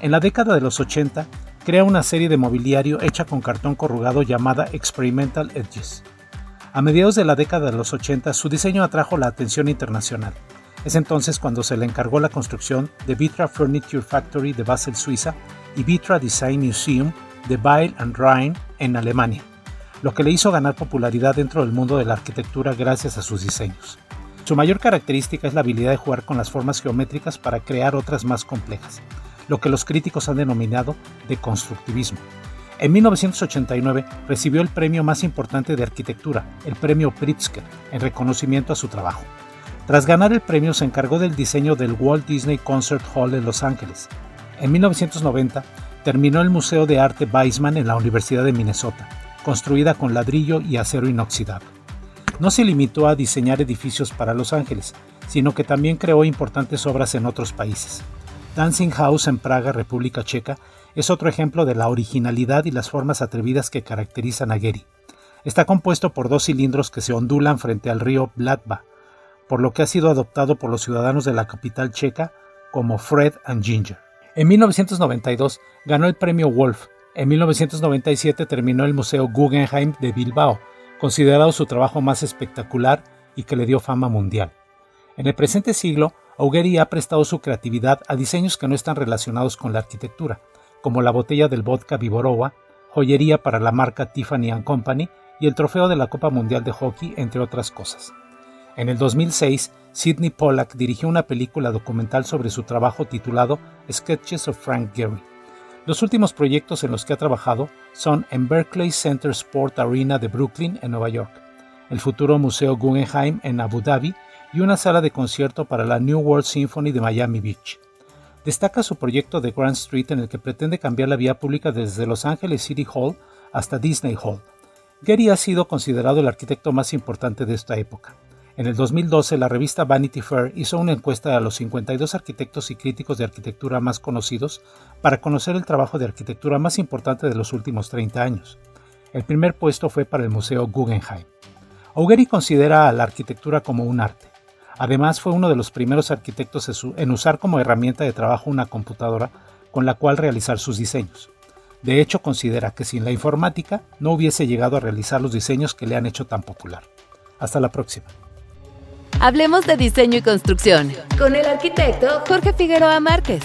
En la década de los 80, crea una serie de mobiliario hecha con cartón corrugado llamada Experimental Edges. A mediados de la década de los 80, su diseño atrajo la atención internacional. Es entonces cuando se le encargó la construcción de Vitra Furniture Factory de Basel, Suiza, y Vitra Design Museum de Weil and Rhein en Alemania lo que le hizo ganar popularidad dentro del mundo de la arquitectura gracias a sus diseños. Su mayor característica es la habilidad de jugar con las formas geométricas para crear otras más complejas. lo que los críticos han denominado de constructivismo. En 1989 recibió el premio más importante de arquitectura, el premio Pritzker, en reconocimiento a su trabajo. Tras ganar el premio se encargó del diseño del Walt Disney Concert Hall en Los Ángeles. En 1990 terminó el Museo de Arte Weizmann en la Universidad de Minnesota, construida con ladrillo y acero inoxidable. No se limitó a diseñar edificios para Los Ángeles, sino que también creó importantes obras en otros países. Dancing House en Praga, República Checa, es otro ejemplo de la originalidad y las formas atrevidas que caracterizan a Gehry. Está compuesto por dos cilindros que se ondulan frente al río Blatba, por lo que ha sido adoptado por los ciudadanos de la capital checa como Fred and Ginger. En 1992 ganó el premio Wolf. En 1997 terminó el Museo Guggenheim de Bilbao, considerado su trabajo más espectacular y que le dio fama mundial. En el presente siglo, Augueri ha prestado su creatividad a diseños que no están relacionados con la arquitectura, como la botella del vodka Viborova, joyería para la marca Tiffany Company y el trofeo de la Copa Mundial de Hockey, entre otras cosas. En el 2006, Sidney Pollack dirigió una película documental sobre su trabajo titulado Sketches of Frank Gehry. Los últimos proyectos en los que ha trabajado son en Berkeley Center Sport Arena de Brooklyn, en Nueva York, el futuro Museo Guggenheim en Abu Dhabi y una sala de concierto para la New World Symphony de Miami Beach. Destaca su proyecto de Grand Street en el que pretende cambiar la vía pública desde Los Angeles City Hall hasta Disney Hall. Gehry ha sido considerado el arquitecto más importante de esta época. En el 2012, la revista Vanity Fair hizo una encuesta a los 52 arquitectos y críticos de arquitectura más conocidos para conocer el trabajo de arquitectura más importante de los últimos 30 años. El primer puesto fue para el Museo Guggenheim. Augury considera a la arquitectura como un arte. Además, fue uno de los primeros arquitectos en usar como herramienta de trabajo una computadora con la cual realizar sus diseños. De hecho, considera que sin la informática no hubiese llegado a realizar los diseños que le han hecho tan popular. Hasta la próxima. Hablemos de diseño y construcción con el arquitecto Jorge Figueroa Márquez.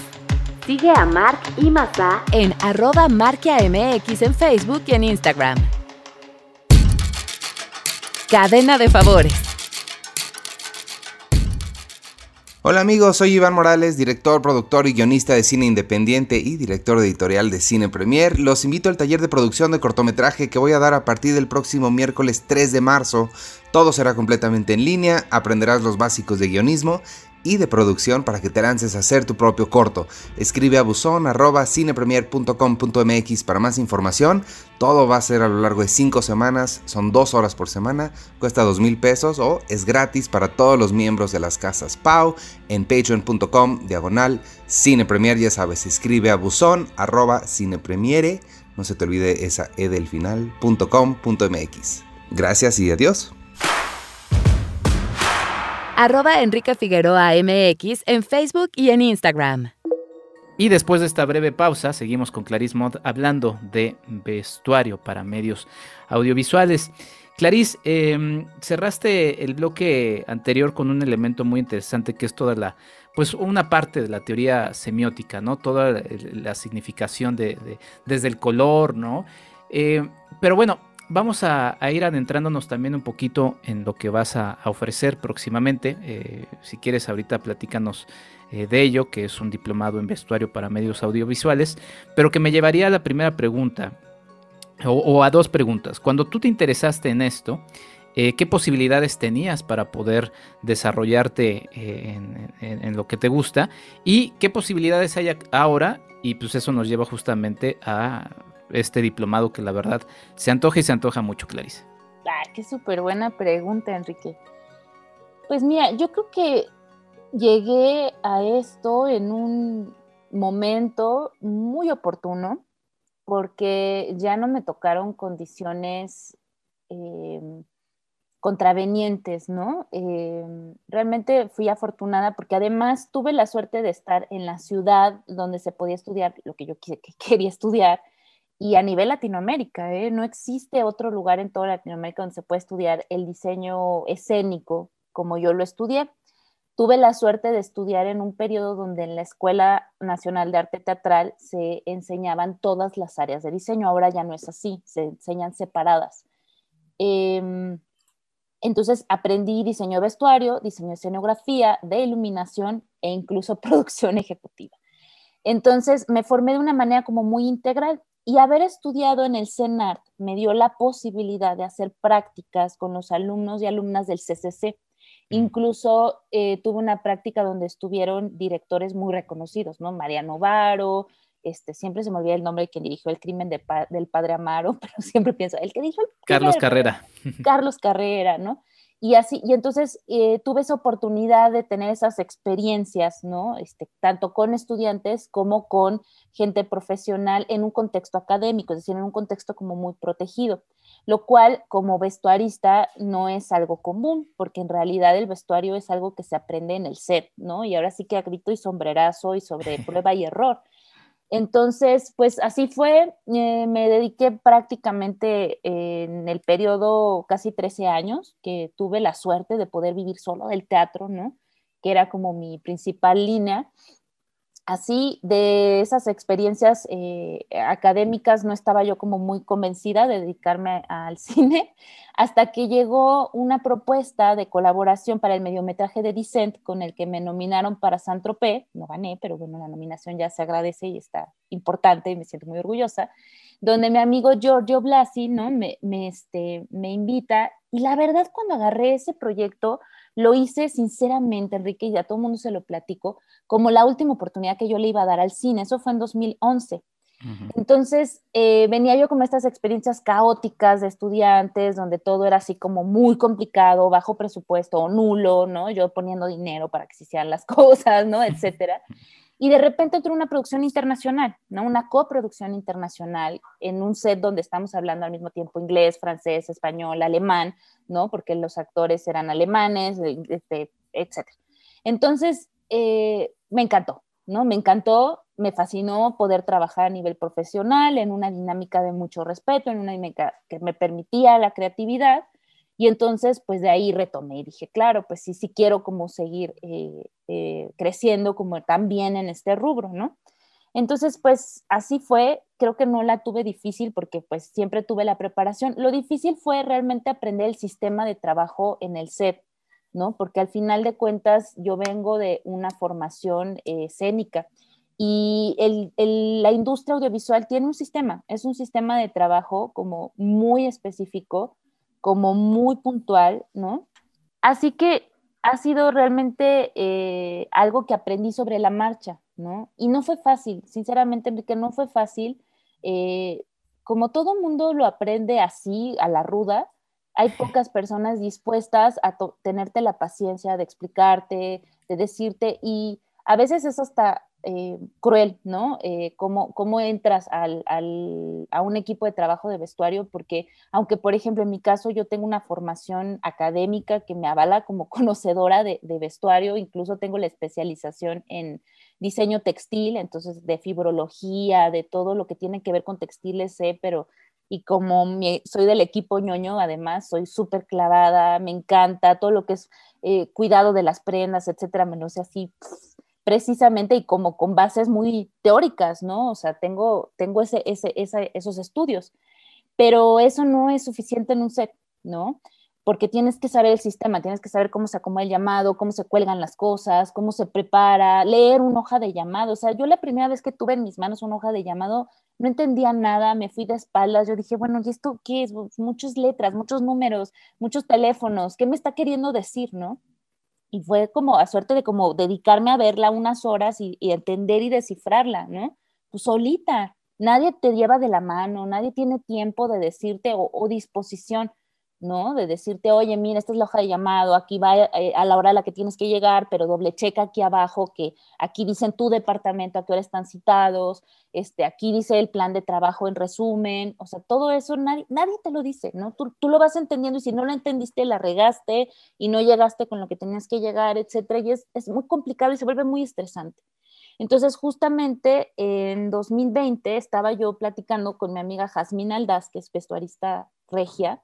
Sigue a Marc y Mazá en arroba marquiamx en Facebook y en Instagram. Cadena de favores. Hola amigos, soy Iván Morales, director, productor y guionista de cine independiente y director editorial de Cine Premier. Los invito al taller de producción de cortometraje que voy a dar a partir del próximo miércoles 3 de marzo. Todo será completamente en línea, aprenderás los básicos de guionismo y de producción para que te lances a hacer tu propio corto. Escribe a buzón.cinepremier.com.mx para más información. Todo va a ser a lo largo de 5 semanas, son 2 horas por semana, cuesta 2 mil pesos o es gratis para todos los miembros de las casas PAU en patreon.com diagonal cinepremier. Ya sabes, escribe a buzón cinepremiere, no se te olvide esa e del final.com.mx. Gracias y adiós arroba Enrique Figueroa MX en Facebook y en Instagram. Y después de esta breve pausa, seguimos con Clarice Mod hablando de vestuario para medios audiovisuales. Clarice, em, cerraste el bloque anterior con un elemento muy interesante que es toda la, pues una parte de la teoría semiótica, ¿no? Toda la significación de, desde el color, ¿no? Eh, pero bueno, vamos a, ir adentrándonos también un poquito en lo que vas a, ofrecer próximamente. Eh, si quieres, ahorita platícanos eh, de ello, que es un diplomado en vestuario para medios audiovisuales, pero que me llevaría a la primera pregunta, o, a dos preguntas. Cuando tú te interesaste en esto, eh, ¿qué posibilidades tenías para poder desarrollarte en, lo que te gusta? ¿Y qué posibilidades hay ahora? Y pues eso nos lleva justamente a este diplomado que la verdad se antoja y se antoja mucho, Clarice? Ah, qué súper buena pregunta, Enrique. Pues mira, yo creo que llegué a esto en un momento muy oportuno porque ya no me tocaron condiciones em, contravenientes, ¿no? Em, realmente fui afortunada porque además tuve la suerte de estar en la ciudad donde se podía estudiar lo que yo quería estudiar y a nivel Latinoamérica, ¿eh? no existe otro lugar en toda Latinoamérica donde se puede estudiar el diseño escénico como yo lo estudié. Tuve la suerte de estudiar en un periodo donde en la Escuela Nacional de Arte Teatral se enseñaban todas las áreas de diseño. Ahora ya no es así, se enseñan separadas. Em, entonces aprendí diseño de vestuario, diseño de escenografía, de iluminación e incluso producción ejecutiva. Entonces me formé de una manera como muy integral y haber estudiado en el CENART me dio la posibilidad de hacer prácticas con los alumnos y alumnas del CCC. Incluso eh, tuve una práctica donde estuvieron directores muy reconocidos, ¿no? Mariano Varo, este, siempre se me olvida el nombre de quien dirigió el crimen del padre Amaro, pero siempre pienso, el que dijo el Carlos Carrera. Carlos Carrera, ¿no? Y así, y entonces eh, tuve esa oportunidad de tener esas experiencias, ¿no? Este, tanto con estudiantes como con gente profesional en un contexto académico, es decir, en un contexto como muy protegido, lo cual como vestuarista no es algo común, porque en realidad el vestuario es algo que se aprende en el set, ¿no? Y ahora sí que a grito y sombrerazo y sobre prueba y error. Entonces, pues así fue, eh, me dediqué prácticamente en el periodo casi 13 años, que tuve la suerte de poder vivir solo del teatro, ¿no? Que era como mi principal línea así de esas experiencias eh, académicas no estaba yo como muy convencida de dedicarme al cine hasta que llegó una propuesta de colaboración para el mediometraje de Dissent con el que me nominaron para Saint Tropez, no gané, pero bueno, la nominación ya se agradece y está importante y me siento muy orgullosa, donde mi amigo Giorgio Blasi, ¿no? Me, me, este, me invita y la verdad cuando agarré ese proyecto lo hice sinceramente, Enrique, y ya todo el mundo se lo platico, como la última oportunidad que yo le iba a dar al cine. Eso fue en 2011. Entonces, eh, venía yo con estas experiencias caóticas de estudiantes, donde todo era así como muy complicado, bajo presupuesto o nulo, ¿no? Yo poniendo dinero para que se hicieran las cosas, ¿no? Etcétera. Y de repente entró una producción internacional, ¿no? Una coproducción internacional en un set donde estamos hablando al mismo tiempo inglés, francés, español, alemán, ¿no? Porque los actores eran alemanes, este, etc. Entonces, eh, me encantó, ¿no? Me encantó, me fascinó poder trabajar a nivel profesional en una dinámica de mucho respeto, en una dinámica que me permitía la creatividad. Y entonces, pues de ahí retomé y dije, claro, pues sí, sí quiero como seguir eh, eh, creciendo como también en este rubro, ¿no? Entonces, pues así fue, creo que no la tuve difícil porque pues siempre tuve la preparación. Lo difícil fue realmente aprender el sistema de trabajo en el set, ¿no? Porque al final de cuentas yo vengo de una formación eh, escénica y la industria audiovisual tiene un sistema, es un sistema de trabajo como muy específico, como muy puntual, ¿no? Así que ha sido realmente eh, algo que aprendí sobre la marcha, ¿no? Y no fue fácil, sinceramente, Enrique, no fue fácil. Eh, como todo mundo lo aprende así, a la ruda, hay pocas personas dispuestas a tenerte la paciencia de explicarte, de decirte, y a veces es hasta eh, cruel, ¿no? Eh, cómo, entras al, a un equipo de trabajo de vestuario, porque aunque, por ejemplo, en mi caso yo tengo una formación académica que me avala como conocedora de, vestuario, incluso tengo la especialización en diseño textil, entonces de fibrología, de todo lo que tiene que ver con textiles, sé, pero y como soy del equipo ñoño, además, soy súper clavada, me encanta todo lo que es eh, cuidado de las prendas, etcétera, menos así precisamente y como con bases muy teóricas, ¿no? O sea, tengo, tengo esos estudios, pero eso no es suficiente en un set, ¿no? Porque tienes que saber el sistema, tienes que saber cómo se acomoda el llamado, cómo se cuelgan las cosas, cómo se prepara, leer una hoja de llamado. O sea, yo la primera vez que tuve en mis manos una hoja de llamado, no entendía nada, me fui de espaldas, yo dije, bueno, ¿y esto qué es? Muchas letras, muchos números, muchos teléfonos, ¿qué me está queriendo decir, no? Y fue como a suerte de como dedicarme a verla unas horas y, entender y descifrarla, ¿no? Pues solita, nadie te lleva de la mano, nadie tiene tiempo de decirte o disposición. ¿No? De decirte, oye, mira, esta es la hoja de llamado, aquí va eh, a la hora a la que tienes que llegar, pero doble checa aquí abajo que aquí dicen tu departamento, a qué hora están citados, este, aquí dice el plan de trabajo en resumen, o sea, todo eso nadie, nadie te lo dice, ¿no? Tú, tú lo vas entendiendo y si no lo entendiste, la regaste y no llegaste con lo que tenías que llegar, etcétera, y es, es muy complicado y se vuelve muy estresante. Entonces, justamente en 2020 estaba yo platicando con mi amiga Jazmín Aldaz, que es vestuarista regia,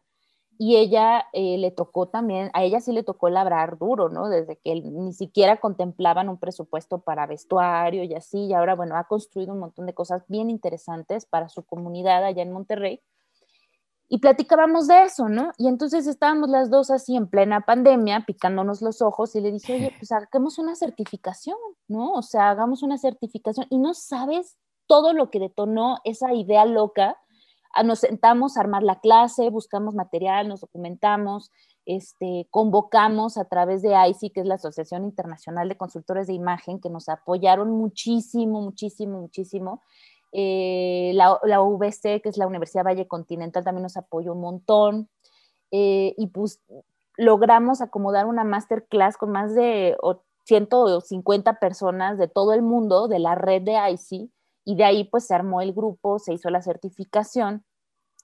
y ella eh, le tocó también, a ella sí le tocó labrar duro, ¿no? Desde que ni siquiera contemplaban un presupuesto para vestuario y así, y ahora, bueno, ha construido un montón de cosas bien interesantes para su comunidad allá en Monterrey. y platicábamos de eso, ¿no? Y entonces estábamos las dos así en plena pandemia, picándonos los ojos, y le dije, oye, pues hagamos una certificación, ¿no? O sea, hagamos una certificación. Y no sabes todo lo que detonó esa idea loca. Nos sentamos a armar la clase, buscamos material, nos documentamos, este, convocamos a través de ICI, que es la Asociación Internacional de Consultores de Imagen, que nos apoyaron muchísimo, muchísimo, muchísimo. Eh, la, la, UBC, que es la Universidad Valle Continental, también nos apoyó un montón. Eh, y pues logramos acomodar una masterclass con más de 150 personas de todo el mundo, de la red de IC, y de ahí pues se armó el grupo, se hizo la certificación.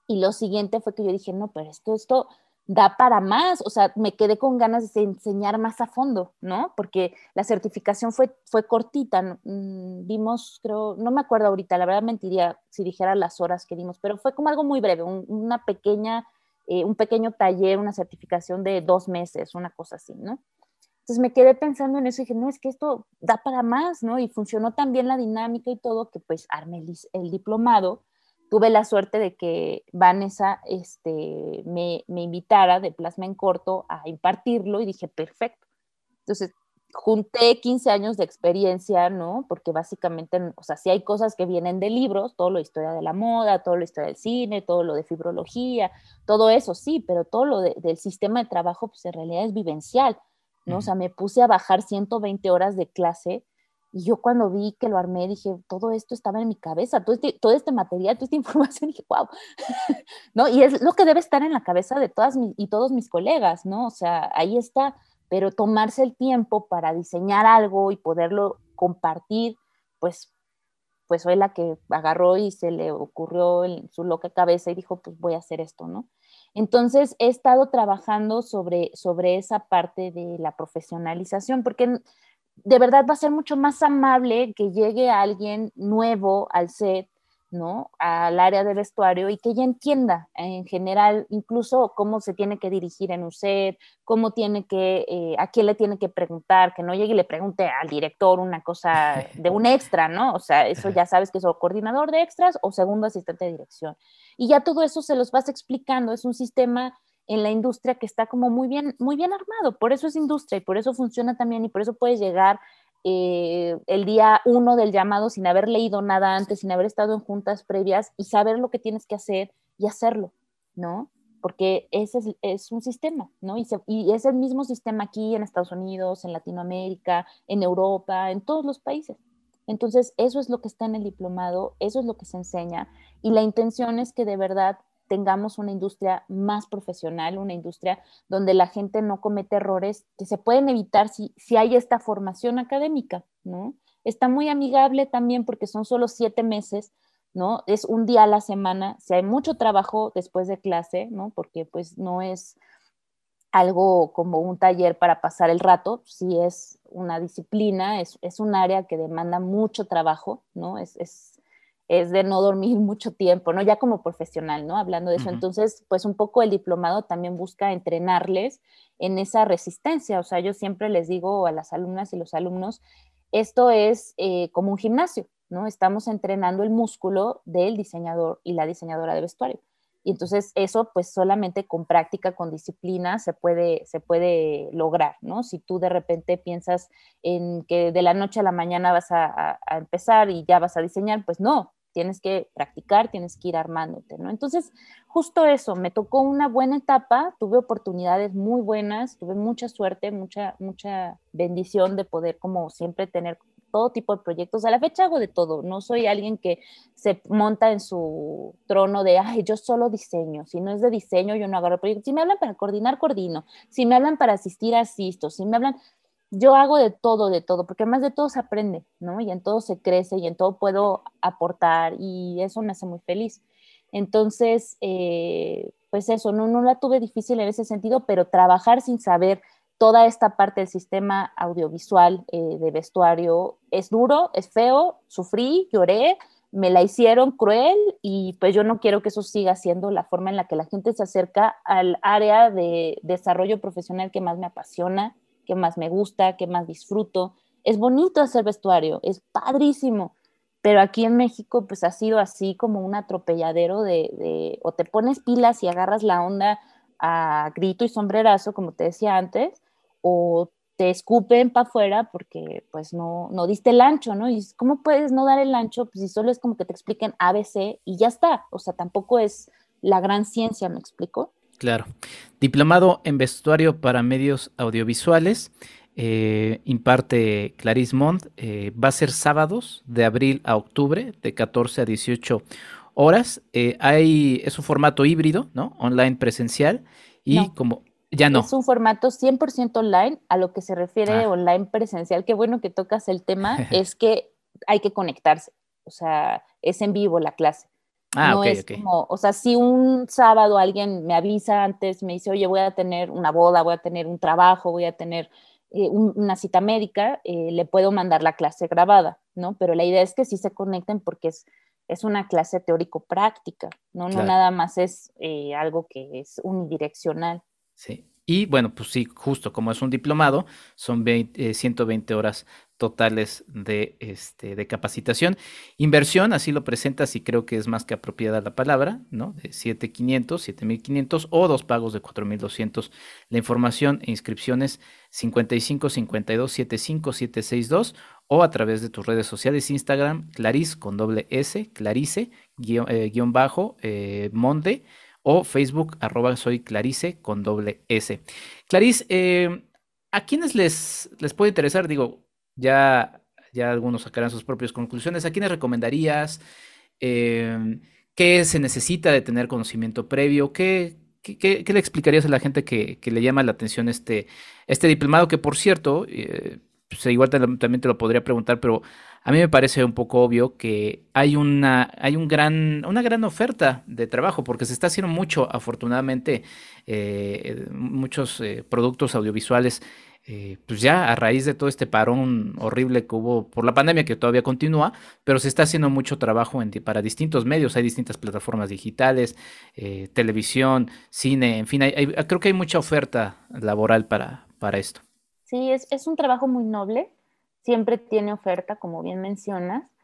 Y lo siguiente fue que yo dije, no, pero esto, esto, da para más, o sea, me quedé con ganas de enseñar más a fondo, ¿no? Porque la certificación fue, fue cortita, mm, vimos, creo, no me acuerdo ahorita, la verdad mentiría si dijera las horas que dimos, pero fue como algo muy breve, una pequeña, eh, un pequeño taller, una certificación de dos meses, una cosa así, ¿no? Entonces me quedé pensando en eso y dije, no, es que esto da para más, ¿no? Y funcionó tan bien la dinámica y todo que pues armé el diplomado tuve la suerte de que Vanessa este, me, me, invitara de plasma en corto a impartirlo y dije, perfecto. Entonces, junté 15 años de experiencia, ¿no? Porque básicamente, o sea, si hay cosas que vienen de libros, todo lo de historia de la moda, todo lo de historia del cine, todo lo de fibrología, todo eso sí, pero todo lo del sistema de trabajo, pues en realidad es vivencial, ¿no? O sea, me puse a bajar 120 horas de clase y yo cuando vi que lo armé, dije, todo esto estaba en mi cabeza, todo este, todo este material, toda esta información, dije, wow, ¿no? Y es lo que debe estar en la cabeza de todas mis, y todos mis colegas, ¿no? O sea, ahí está, pero tomarse el tiempo para diseñar algo y poderlo compartir, pues, pues soy la que agarró y se le ocurrió en su loca cabeza y dijo, pues voy a hacer esto, ¿no? Entonces, he estado trabajando sobre, sobre esa parte de la profesionalización, porque de verdad va a ser mucho más amable que llegue alguien nuevo al set, ¿no? Al área de vestuario y que ya entienda en general incluso cómo se tiene que dirigir en un set, cómo tiene que, eh, a quién le tiene que preguntar, que no llegue y le pregunte al director una cosa de un extra, ¿no? O sea, eso ya sabes que es o coordinador de extras o segundo asistente de dirección. Y ya todo eso se los vas explicando, es un sistema en la industria que está como muy bien, muy bien armado. Por eso es industria y por eso funciona también y por eso puedes llegar eh, el día uno del llamado sin haber leído nada antes, sin haber estado en juntas previas y saber lo que tienes que hacer y hacerlo, ¿no? Porque ese es, un sistema, ¿no? Y, y es el mismo sistema aquí en Estados Unidos, en Latinoamérica, en Europa, en todos los países. Entonces, eso es lo que está en el diplomado, eso es lo que se enseña y la intención es que de verdad tengamos una industria más profesional, una industria donde la gente no comete errores que se pueden evitar si, si hay esta formación académica, ¿no? Está muy amigable también porque son solo siete meses, ¿no? Es un día a la semana, si hay mucho trabajo después de clase, ¿no? Porque pues no es algo como un taller para pasar el rato, sí es una disciplina, es, es un área que demanda mucho trabajo, ¿no? Es, es es de no dormir mucho tiempo, ¿no? Ya como profesional, ¿no? Hablando de eso. Entonces, pues un poco el diplomado también busca entrenarles en esa resistencia. O sea, yo siempre les digo a las alumnas y los alumnos, esto es eh, como un gimnasio, ¿no? Estamos entrenando el músculo del diseñador y la diseñadora de vestuario. Y entonces eso pues solamente con práctica, con disciplina se puede, se puede lograr, ¿no? Si tú de repente piensas en que de la noche a la mañana vas a empezar y ya vas a diseñar, pues no, tienes que practicar, tienes que ir armándote, ¿no? Entonces, justo eso, me tocó una buena etapa, tuve oportunidades muy buenas, tuve mucha suerte, mucha, mucha bendición de poder como siempre tener todo tipo de proyectos. A la fecha hago de todo, no soy alguien que se monta en su trono de, ay, yo solo diseño, si no es de diseño, yo no agarro proyectos. Si me hablan para coordinar, coordino. Si me hablan para asistir, asisto. Si me hablan, yo hago de todo, de todo, porque además de todo se aprende, ¿no? Y en todo se crece y en todo puedo aportar y eso me hace muy feliz. Entonces, eh, pues eso, no, no la tuve difícil en ese sentido, pero trabajar sin saber toda esta parte del sistema audiovisual eh, de vestuario es duro, es feo, sufrí, lloré, me la hicieron cruel y pues yo no quiero que eso siga siendo la forma en la que la gente se acerca al área de desarrollo profesional que más me apasiona, que más me gusta, que más disfruto. Es bonito hacer vestuario, es padrísimo, pero aquí en México pues ha sido así como un atropelladero de, de, o te pones pilas y agarras la onda a grito y sombrerazo, como te decía antes, o te escupen para afuera porque pues no, no diste el ancho, ¿no? Y ¿cómo puedes no dar el ancho? Pues si solo es como que te expliquen ABC y ya está, o sea, tampoco es la gran ciencia, ¿me explico? Claro. Diplomado en vestuario para medios audiovisuales. Eh, imparte Clarice Mont. Eh, va a ser sábados de abril a octubre, de 14 a 18 horas. Eh, hay, es un formato híbrido, ¿no? Online presencial. Y como ya no. Es un formato 100% online. A lo que se refiere ah. online presencial, qué bueno que tocas el tema, es que hay que conectarse. O sea, es en vivo la clase. Ah, no es como, o sea, si un sábado alguien me avisa antes, me dice, oye, voy a tener una boda, voy a tener un trabajo, voy a tener eh, una cita médica, eh, le puedo mandar la clase grabada, ¿no? Pero la idea es que sí se conecten porque es, es una clase teórico-práctica, ¿no? No nada más es eh, algo que es unidireccional. Sí. Y bueno, pues sí, justo como es un diplomado, son 120 horas totales de, este, de capacitación. Inversión, así lo presentas y creo que es más que apropiada la palabra, ¿no? De 7.500, 7.500 o dos pagos de 4.200. La información e inscripciones 55 52 75 762 o a través de tus redes sociales Instagram, Clarice con doble S, Clarice, guion, eh, bajo, eh, Monte o Facebook arroba soy Clarice con doble S. Clarice, eh, ¿a quiénes les, les puede interesar? Digo, ya, ya algunos sacarán sus propias conclusiones. ¿A quiénes recomendarías? Em, ¿Qué se necesita de tener conocimiento previo? ¿Qué, qué, le explicarías a la gente que, le llama la atención este, este diplomado? Que por cierto, eh, pues, igual también te lo podría preguntar, pero a mí me parece un poco obvio que hay una, hay un gran, una gran oferta de trabajo, porque se está haciendo mucho, afortunadamente, eh, muchos eh, productos audiovisuales eh, pues ya a raíz de todo este parón horrible que hubo por la pandemia que todavía continúa, pero se está haciendo mucho trabajo para distintos medios, hay distintas plataformas digitales, eh, televisión, cine, en fin, creo que hay mucha oferta laboral para, para esto. Sí, es, es un trabajo muy noble, siempre tiene oferta, como bien mencionas,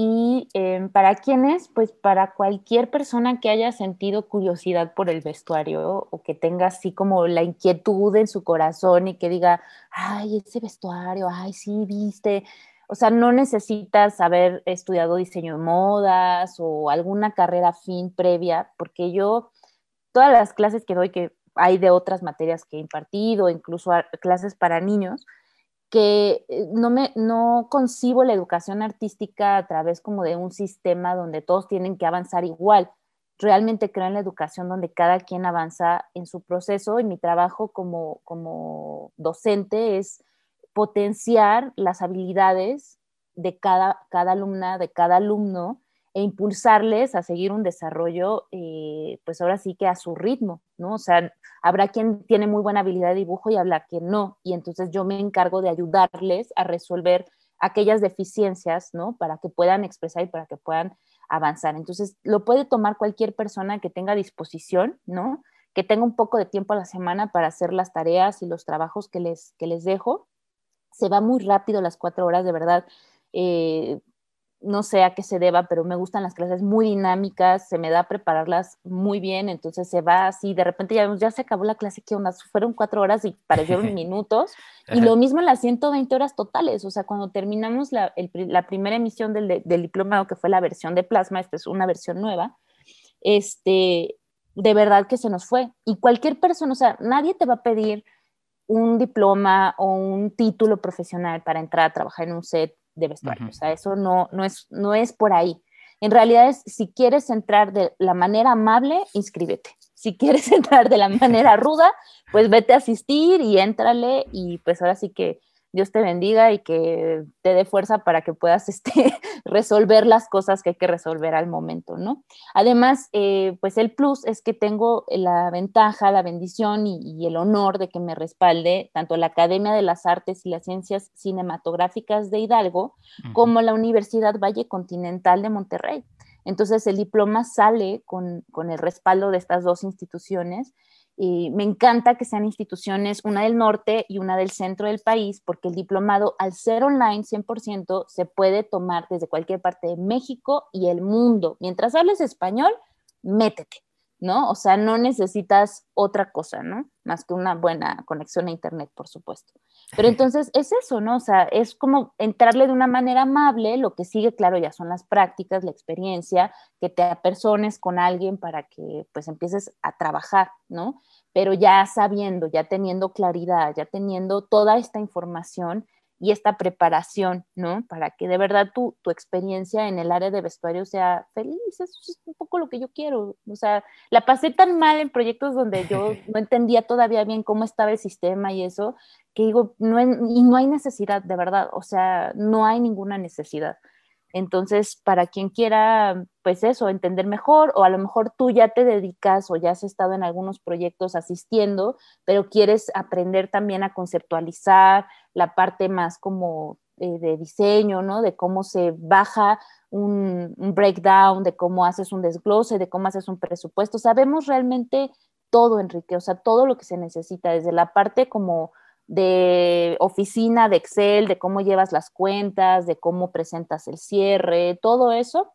y em, para quiénes, pues para cualquier persona que haya sentido curiosidad por el vestuario o que tenga así como la inquietud en su corazón y que diga, ay, ese vestuario, ay, sí, viste. O sea, no necesitas haber estudiado diseño de modas o alguna carrera fin previa, porque yo, todas las clases que doy, que hay de otras materias que he impartido, incluso clases para niños, que eh, no, me, no concibo la educación artística a través como de un sistema donde todos tienen que avanzar igual. Realmente creo en la educación donde cada quien avanza en su proceso y mi trabajo como, como docente es potenciar las habilidades de cada, cada alumna, de cada alumno e impulsarles a seguir un desarrollo, eh, pues ahora sí que a su ritmo, ¿no? O sea, habrá quien tiene muy buena habilidad de dibujo y habrá quien no, y entonces yo me encargo de ayudarles a resolver aquellas deficiencias, ¿no? Para que puedan expresar y para que puedan avanzar. Entonces, lo puede tomar cualquier persona que tenga disposición, ¿no? Que tenga un poco de tiempo a la semana para hacer las tareas y los trabajos que les, que les dejo. Se va muy rápido las cuatro horas, de verdad. Eh, no sé a qué se deba, pero me gustan las clases muy dinámicas, se me da prepararlas muy bien, entonces se va así, de repente ya, ya se acabó la clase, ¿qué onda? Fueron cuatro horas y parecieron minutos, y lo mismo en las 120 horas totales, o sea, cuando terminamos la, primera emisión del, del, diplomado, que fue la versión de plasma, esta es una versión nueva, este, de verdad que se nos fue, y cualquier persona, o sea, nadie te va a pedir un diploma o un título profesional para entrar a trabajar en un set de vestuario. O sea, eso no, no, es, no es por ahí. En realidad es, si quieres entrar de la manera amable, inscríbete. Si quieres entrar de la manera ruda, pues vete a asistir y éntrale y pues ahora sí que Dios te bendiga y que te dé fuerza para que puedas este, resolver las cosas que hay que resolver al momento, ¿no? Además, eh, pues el plus es que tengo la ventaja, la bendición y, el honor de que me respalde tanto la Academia de las Artes y las Ciencias Cinematográficas de Hidalgo como la Universidad Valle Continental de Monterrey. Entonces, el diploma sale con, con el respaldo de estas dos instituciones Y me encanta que sean instituciones, una del norte y una del centro del país, porque el diplomado, al ser online 100%, se puede tomar desde cualquier parte de México y el mundo. Mientras hables español, métete. ¿no? O sea, no necesitas otra cosa, ¿no? Más que una buena conexión a Internet, por supuesto. Pero entonces es eso, ¿no? O sea, es como entrarle de una manera amable, lo que sigue, claro, ya son las prácticas, la experiencia, que te apersones con alguien para que pues empieces a trabajar, ¿no? Pero ya sabiendo, ya teniendo claridad, ya teniendo toda esta información, y esta preparación, ¿no? Para que de verdad tu, tu experiencia en el área de vestuario sea feliz. Eso es un poco lo que yo quiero. O sea, la pasé tan mal en proyectos donde yo no entendía todavía bien cómo estaba el sistema y eso, que digo, no, y no hay necesidad, de verdad. O sea, no hay ninguna necesidad. Entonces, para quien quiera, pues eso, entender mejor, o a lo mejor tú ya te dedicas o ya has estado en algunos proyectos asistiendo, pero quieres aprender también a conceptualizar la parte más como eh, de diseño, ¿no? De cómo se baja un, un, breakdown, de cómo haces un desglose, de cómo haces un presupuesto. Sabemos realmente todo, Enrique, o sea, todo lo que se necesita, desde la parte como de oficina, de Excel, de cómo llevas las cuentas, de cómo presentas el cierre, todo eso,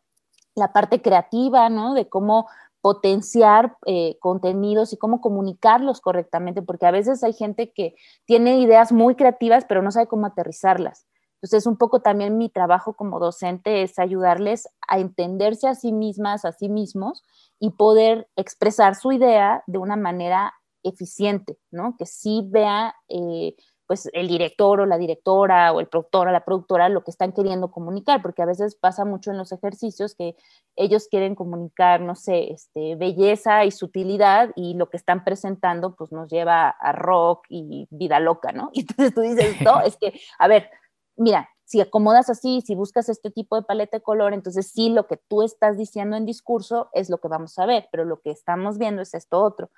la parte creativa, ¿no? De cómo potenciar eh, contenidos y cómo comunicarlos correctamente, porque a veces hay gente que tiene ideas muy creativas, pero no sabe cómo aterrizarlas. Entonces, un poco también mi trabajo como docente es ayudarles a entenderse a sí mismas, a sí mismos y poder expresar su idea de una manera eficiente, ¿no? Que sí vea, eh, pues, el director o la directora o el productor o la productora lo que están queriendo comunicar, porque a veces pasa mucho en los ejercicios que ellos quieren comunicar, no sé, este, belleza y sutilidad y lo que están presentando, pues, nos lleva a rock y vida loca, ¿no? Y entonces tú dices, no, es que, a ver, mira, si acomodas así, si buscas este tipo de paleta de color, entonces sí, lo que tú estás diciendo en discurso es lo que vamos a ver, pero lo que estamos viendo es esto otro.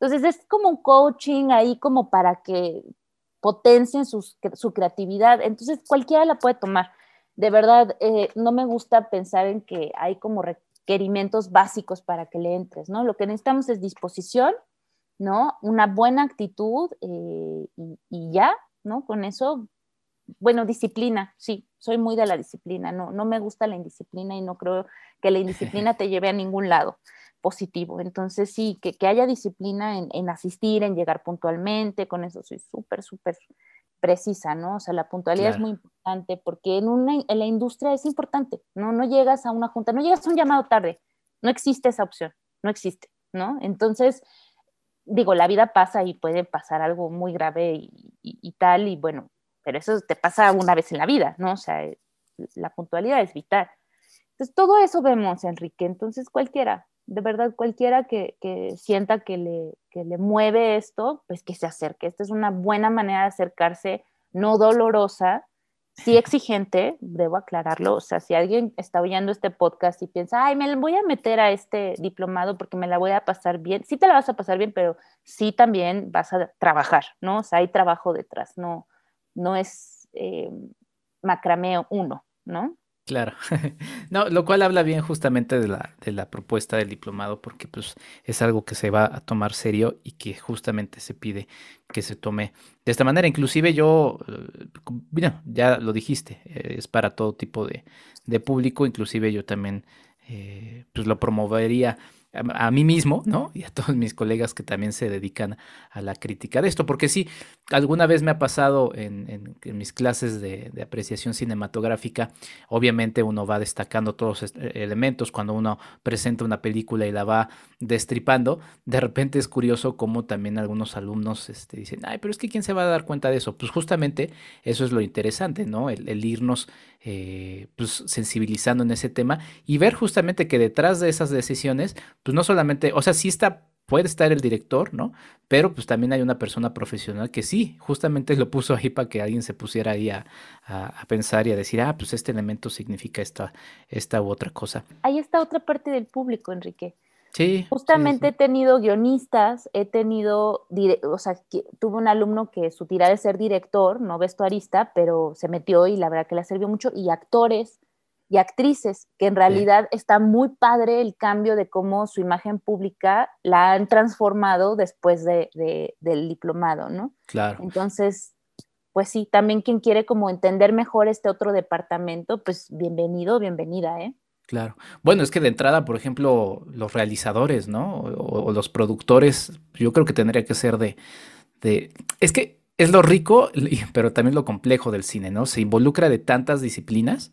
Entonces es como un coaching ahí como para que potencien su creatividad. Entonces cualquiera la puede tomar. De verdad, eh, no me gusta pensar en que hay como requerimientos básicos para que le entres, ¿no? Lo que necesitamos es disposición, ¿no? Una buena actitud eh, y, y, ya, ¿no? Con eso, bueno, disciplina, sí, soy muy de la disciplina, no, no me gusta la indisciplina y no creo que la indisciplina te lleve a ningún lado positivo. Entonces, sí, que, haya disciplina en, asistir, en llegar puntualmente, con eso soy súper, súper precisa, ¿no? O sea, la puntualidad es muy importante porque en, una, en la industria es importante, ¿no? No llegas a una junta, no llegas a un llamado tarde, no existe esa opción, no existe, ¿no? Entonces, digo, la vida pasa y puede pasar algo muy grave y, y tal, y bueno, pero eso te pasa una vez en la vida, ¿no? O sea, la puntualidad es vital. Entonces, todo eso vemos, Enrique. Entonces, cualquiera, de verdad cualquiera que, sienta que le, le mueve esto, pues que se acerque. Esta es una buena manera de acercarse, no dolorosa, sí exigente, debo aclararlo. O sea, si alguien está oyendo este podcast y piensa, ay, me voy a meter a este diplomado porque me la voy a pasar bien, sí te la vas a pasar bien, pero sí también vas a trabajar, ¿no? O sea, hay trabajo detrás, no, no es eh, macrameo uno, ¿no? Claro. no, lo cual habla bien justamente de la, de la propuesta del diplomado, porque pues es algo que se va a tomar serio y que justamente se pide que se tome de esta manera. Inclusive yo, eh, ya lo dijiste, eh, es para todo tipo de, de público, inclusive yo también eh, pues lo promovería a, mí mismo, ¿no? Y a todos mis colegas que también se dedican a la crítica de esto, porque sí, alguna vez me ha pasado en, mis clases de, apreciación cinematográfica, obviamente uno va destacando todos los elementos, cuando uno presenta una película y la va destripando, de repente es curioso cómo también algunos alumnos este, dicen, ay, pero es que ¿quién se va a dar cuenta de eso? Pues justamente eso es lo interesante, ¿no? El, irnos eh, pues, sensibilizando en ese tema y ver justamente que detrás de esas decisiones, pues no solamente, o sea, sí está, puede estar el director, ¿no? Pero pues también hay una persona profesional que sí, justamente lo puso ahí para que alguien se pusiera ahí a, pensar y a decir, ah, pues este elemento significa esta, esta u otra cosa. Ahí está otra parte del público, Enrique. Sí. Justamente he tenido guionistas, he tenido, o sea, tuve un alumno que su tirada es ser director, no vestuarista, pero se metió y la verdad que le sirvió mucho, y actores, y actrices, que en realidad está muy padre el cambio de cómo su imagen pública la han transformado después de, del diplomado, ¿no? Claro. Entonces, pues sí, también quien quiere como entender mejor este otro departamento, pues bienvenido, bienvenida, ¿eh? Claro. Bueno, es que de entrada, por ejemplo, los realizadores, ¿no? O, los productores, yo creo que tendría que ser de, de... Es que es lo rico, pero también lo complejo del cine, ¿no? Se involucra de tantas disciplinas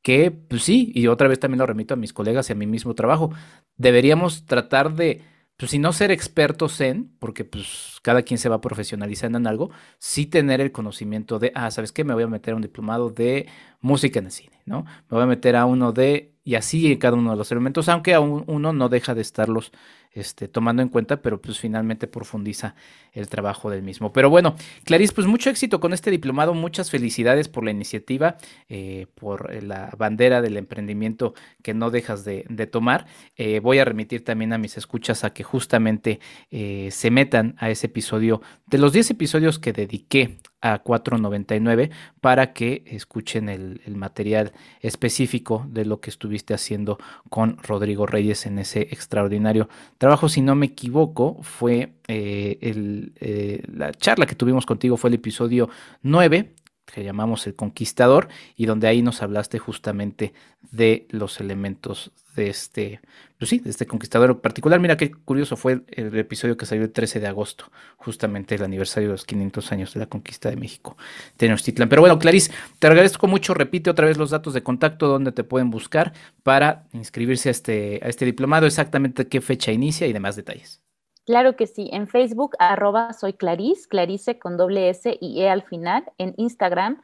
que, pues sí, y otra vez también lo remito a mis colegas y a mi mismo trabajo, deberíamos tratar de, pues si no ser expertos en, porque pues cada quien se va profesionalizando en algo, sí tener el conocimiento de, ah, ¿sabes qué? Me voy a meter a un diplomado de música en el cine, ¿no? Me voy a meter a uno de, y así en cada uno de los elementos, aunque aún uno no deja de estarlos este, tomando en cuenta, pero pues finalmente profundiza el trabajo del mismo. Pero bueno, Clarice, pues mucho éxito con este diplomado, muchas felicidades por la iniciativa, eh, por la bandera del emprendimiento que no dejas de, tomar. Eh, voy a remitir también a mis escuchas a que justamente eh, se metan a ese episodio, de los 10 episodios que dediqué a 4.99 para que escuchen el, material específico de lo que estuviste haciendo con Rodrigo Reyes en ese extraordinario trabajo. Si no me equivoco, fue eh, eh, la charla que tuvimos contigo fue el episodio 9 que llamamos El Conquistador, y donde ahí nos hablaste justamente de los elementos de este, pues sí, de este conquistador particular. Mira qué curioso fue el, episodio que salió el 13 de agosto, justamente el aniversario de los 500 años de la conquista de México, Tenochtitlan. Pero bueno, Clarice, te agradezco mucho. Repite otra vez los datos de contacto donde te pueden buscar para inscribirse a este, a este diplomado, exactamente qué fecha inicia y demás detalles. Claro que sí, en Facebook, arroba soy Clarice, Clarice con doble S y E al final, en Instagram,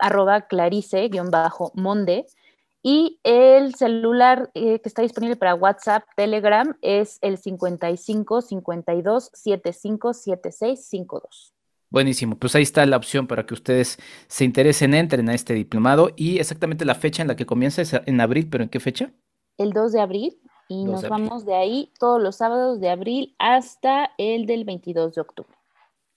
arroba Clarice-monde, y el celular eh, que está disponible para WhatsApp, Telegram, es el 55 52 75 76 52. Buenísimo, pues ahí está la opción para que ustedes se interesen, entren a este diplomado. Y exactamente la fecha en la que comienza es en abril, pero ¿en qué fecha? El 2 de abril. Y nos vamos de ahí todos los sábados de abril hasta el del 22 de octubre.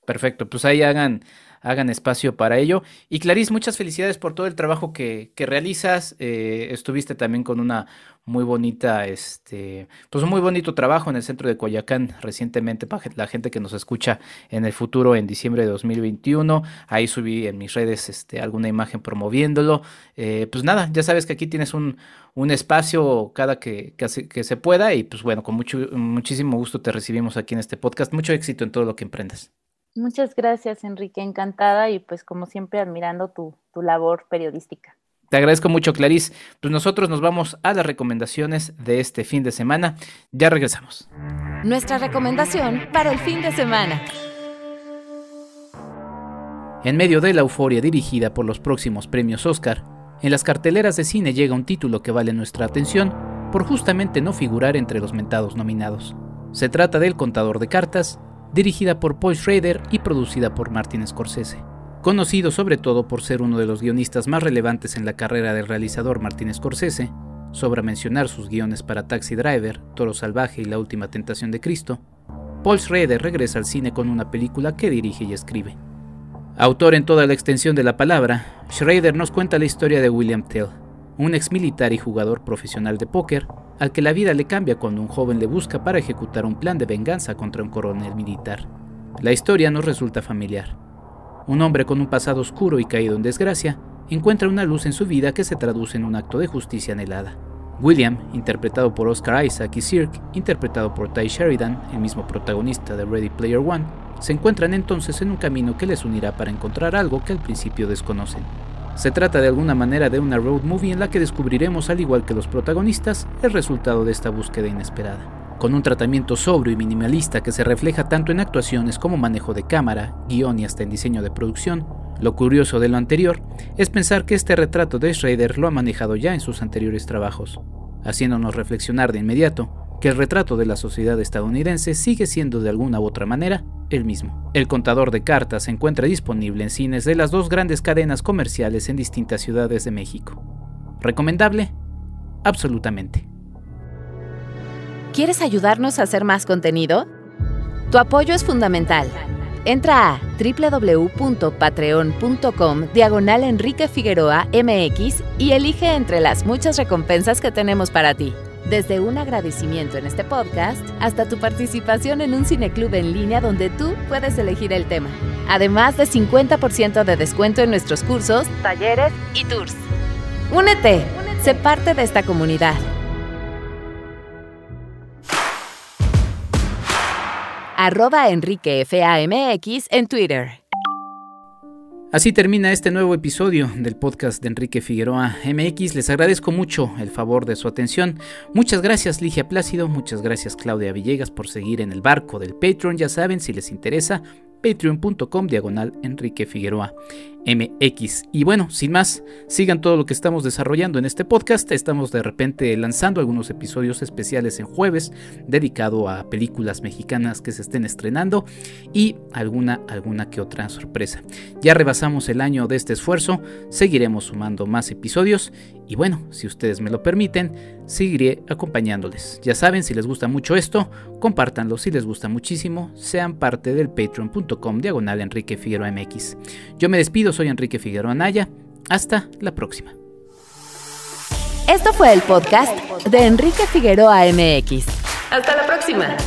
Perfecto, pues ahí hagan, hagan espacio para ello. Y Clarice, muchas felicidades por todo el trabajo que, realizas. Eh, estuviste también con una muy bonita, este, pues un muy bonito trabajo en el centro de Coyacán recientemente para la gente que nos escucha en el futuro en diciembre de 2021. Ahí subí en mis redes este, alguna imagen promoviéndolo. Eh, pues nada, ya sabes que aquí tienes un, un espacio cada que, que, que, se pueda y pues bueno, con mucho, muchísimo gusto te recibimos aquí en este podcast. Mucho éxito en todo lo que emprendas. Muchas gracias, Enrique, encantada y pues como siempre admirando tu, labor periodística. Te agradezco mucho, Clarice. Pues nosotros nos vamos a las recomendaciones de este fin de semana. Ya regresamos. Nuestra recomendación para el fin de semana. En medio de la euforia dirigida por los próximos premios Oscar, en las carteleras de cine llega un título que vale nuestra atención por justamente no figurar entre los mentados nominados. Se trata del Contador de Cartas, dirigida por Paul Schrader y producida por Martin Scorsese. Conocido sobre todo por ser uno de los guionistas más relevantes en la carrera del realizador Martin Scorsese, sobra mencionar sus guiones para Taxi Driver, Toro Salvaje y La Última Tentación de Cristo, Paul Schrader regresa al cine con una película que dirige y escribe. Autor en toda la extensión de la palabra, Schrader nos cuenta la historia de William Tell, un ex militar y jugador profesional de póker, al que la vida le cambia cuando un joven le busca para ejecutar un plan de venganza contra un coronel militar. La historia nos resulta familiar. Un hombre con un pasado oscuro y caído en desgracia encuentra una luz en su vida que se traduce en un acto de justicia anhelada. William, interpretado por Oscar Isaac, y Cirque, interpretado por Ty Sheridan, el mismo protagonista de Ready Player One, se encuentran entonces en un camino que les unirá para encontrar algo que al principio desconocen. Se trata de alguna manera de una road movie en la que descubriremos, al igual que los protagonistas, el resultado de esta búsqueda inesperada. Con un tratamiento sobrio y minimalista que se refleja tanto en actuaciones como manejo de cámara, guion y hasta en diseño de producción, lo curioso de lo anterior es pensar que este retrato de Schrader lo ha manejado ya en sus anteriores trabajos, haciéndonos reflexionar de inmediato que el retrato de la sociedad estadounidense sigue siendo de alguna u otra manera el mismo. El contador de cartas se encuentra disponible en cines de las dos grandes cadenas comerciales en distintas ciudades de México. ¿Recomendable? Absolutamente. ¿Quieres ayudarnos a hacer más contenido? Tu apoyo es fundamental. Entra a www.patreon.com diagonal Enrique Figueroa MX y elige entre las muchas recompensas que tenemos para ti. Desde un agradecimiento en este podcast hasta tu participación en un cineclub en línea donde tú puedes elegir el tema. Además de 50% de descuento en nuestros cursos, talleres y tours. Únete, sé parte de esta comunidad. arroba enriquefamx en Twitter. Así termina este nuevo episodio del podcast de Enrique Figueroa MX. Les agradezco mucho el favor de su atención. Muchas gracias Ligia Plácido, muchas gracias Claudia Villegas por seguir en el barco del Patreon. Ya saben, si les interesa, patreon.com diagonal Enrique Figueroa MX. Y bueno, sin más, sigan todo lo que estamos desarrollando en este podcast. Estamos de repente lanzando algunos episodios especiales en jueves dedicado a películas mexicanas que se estén estrenando y alguna alguna que otra sorpresa. Ya rebasamos el año de este esfuerzo, seguiremos sumando más episodios y bueno, si ustedes me lo permiten, seguiré acompañándoles. Ya saben, si les gusta mucho esto, compártanlo. Si les gusta muchísimo, sean parte del patreon.com diagonal Enrique Figueroa MX. Yo me despido, soy Enrique Figueroa Anaya. Hasta la próxima. Esto fue el podcast de Enrique Figueroa MX. Hasta la próxima.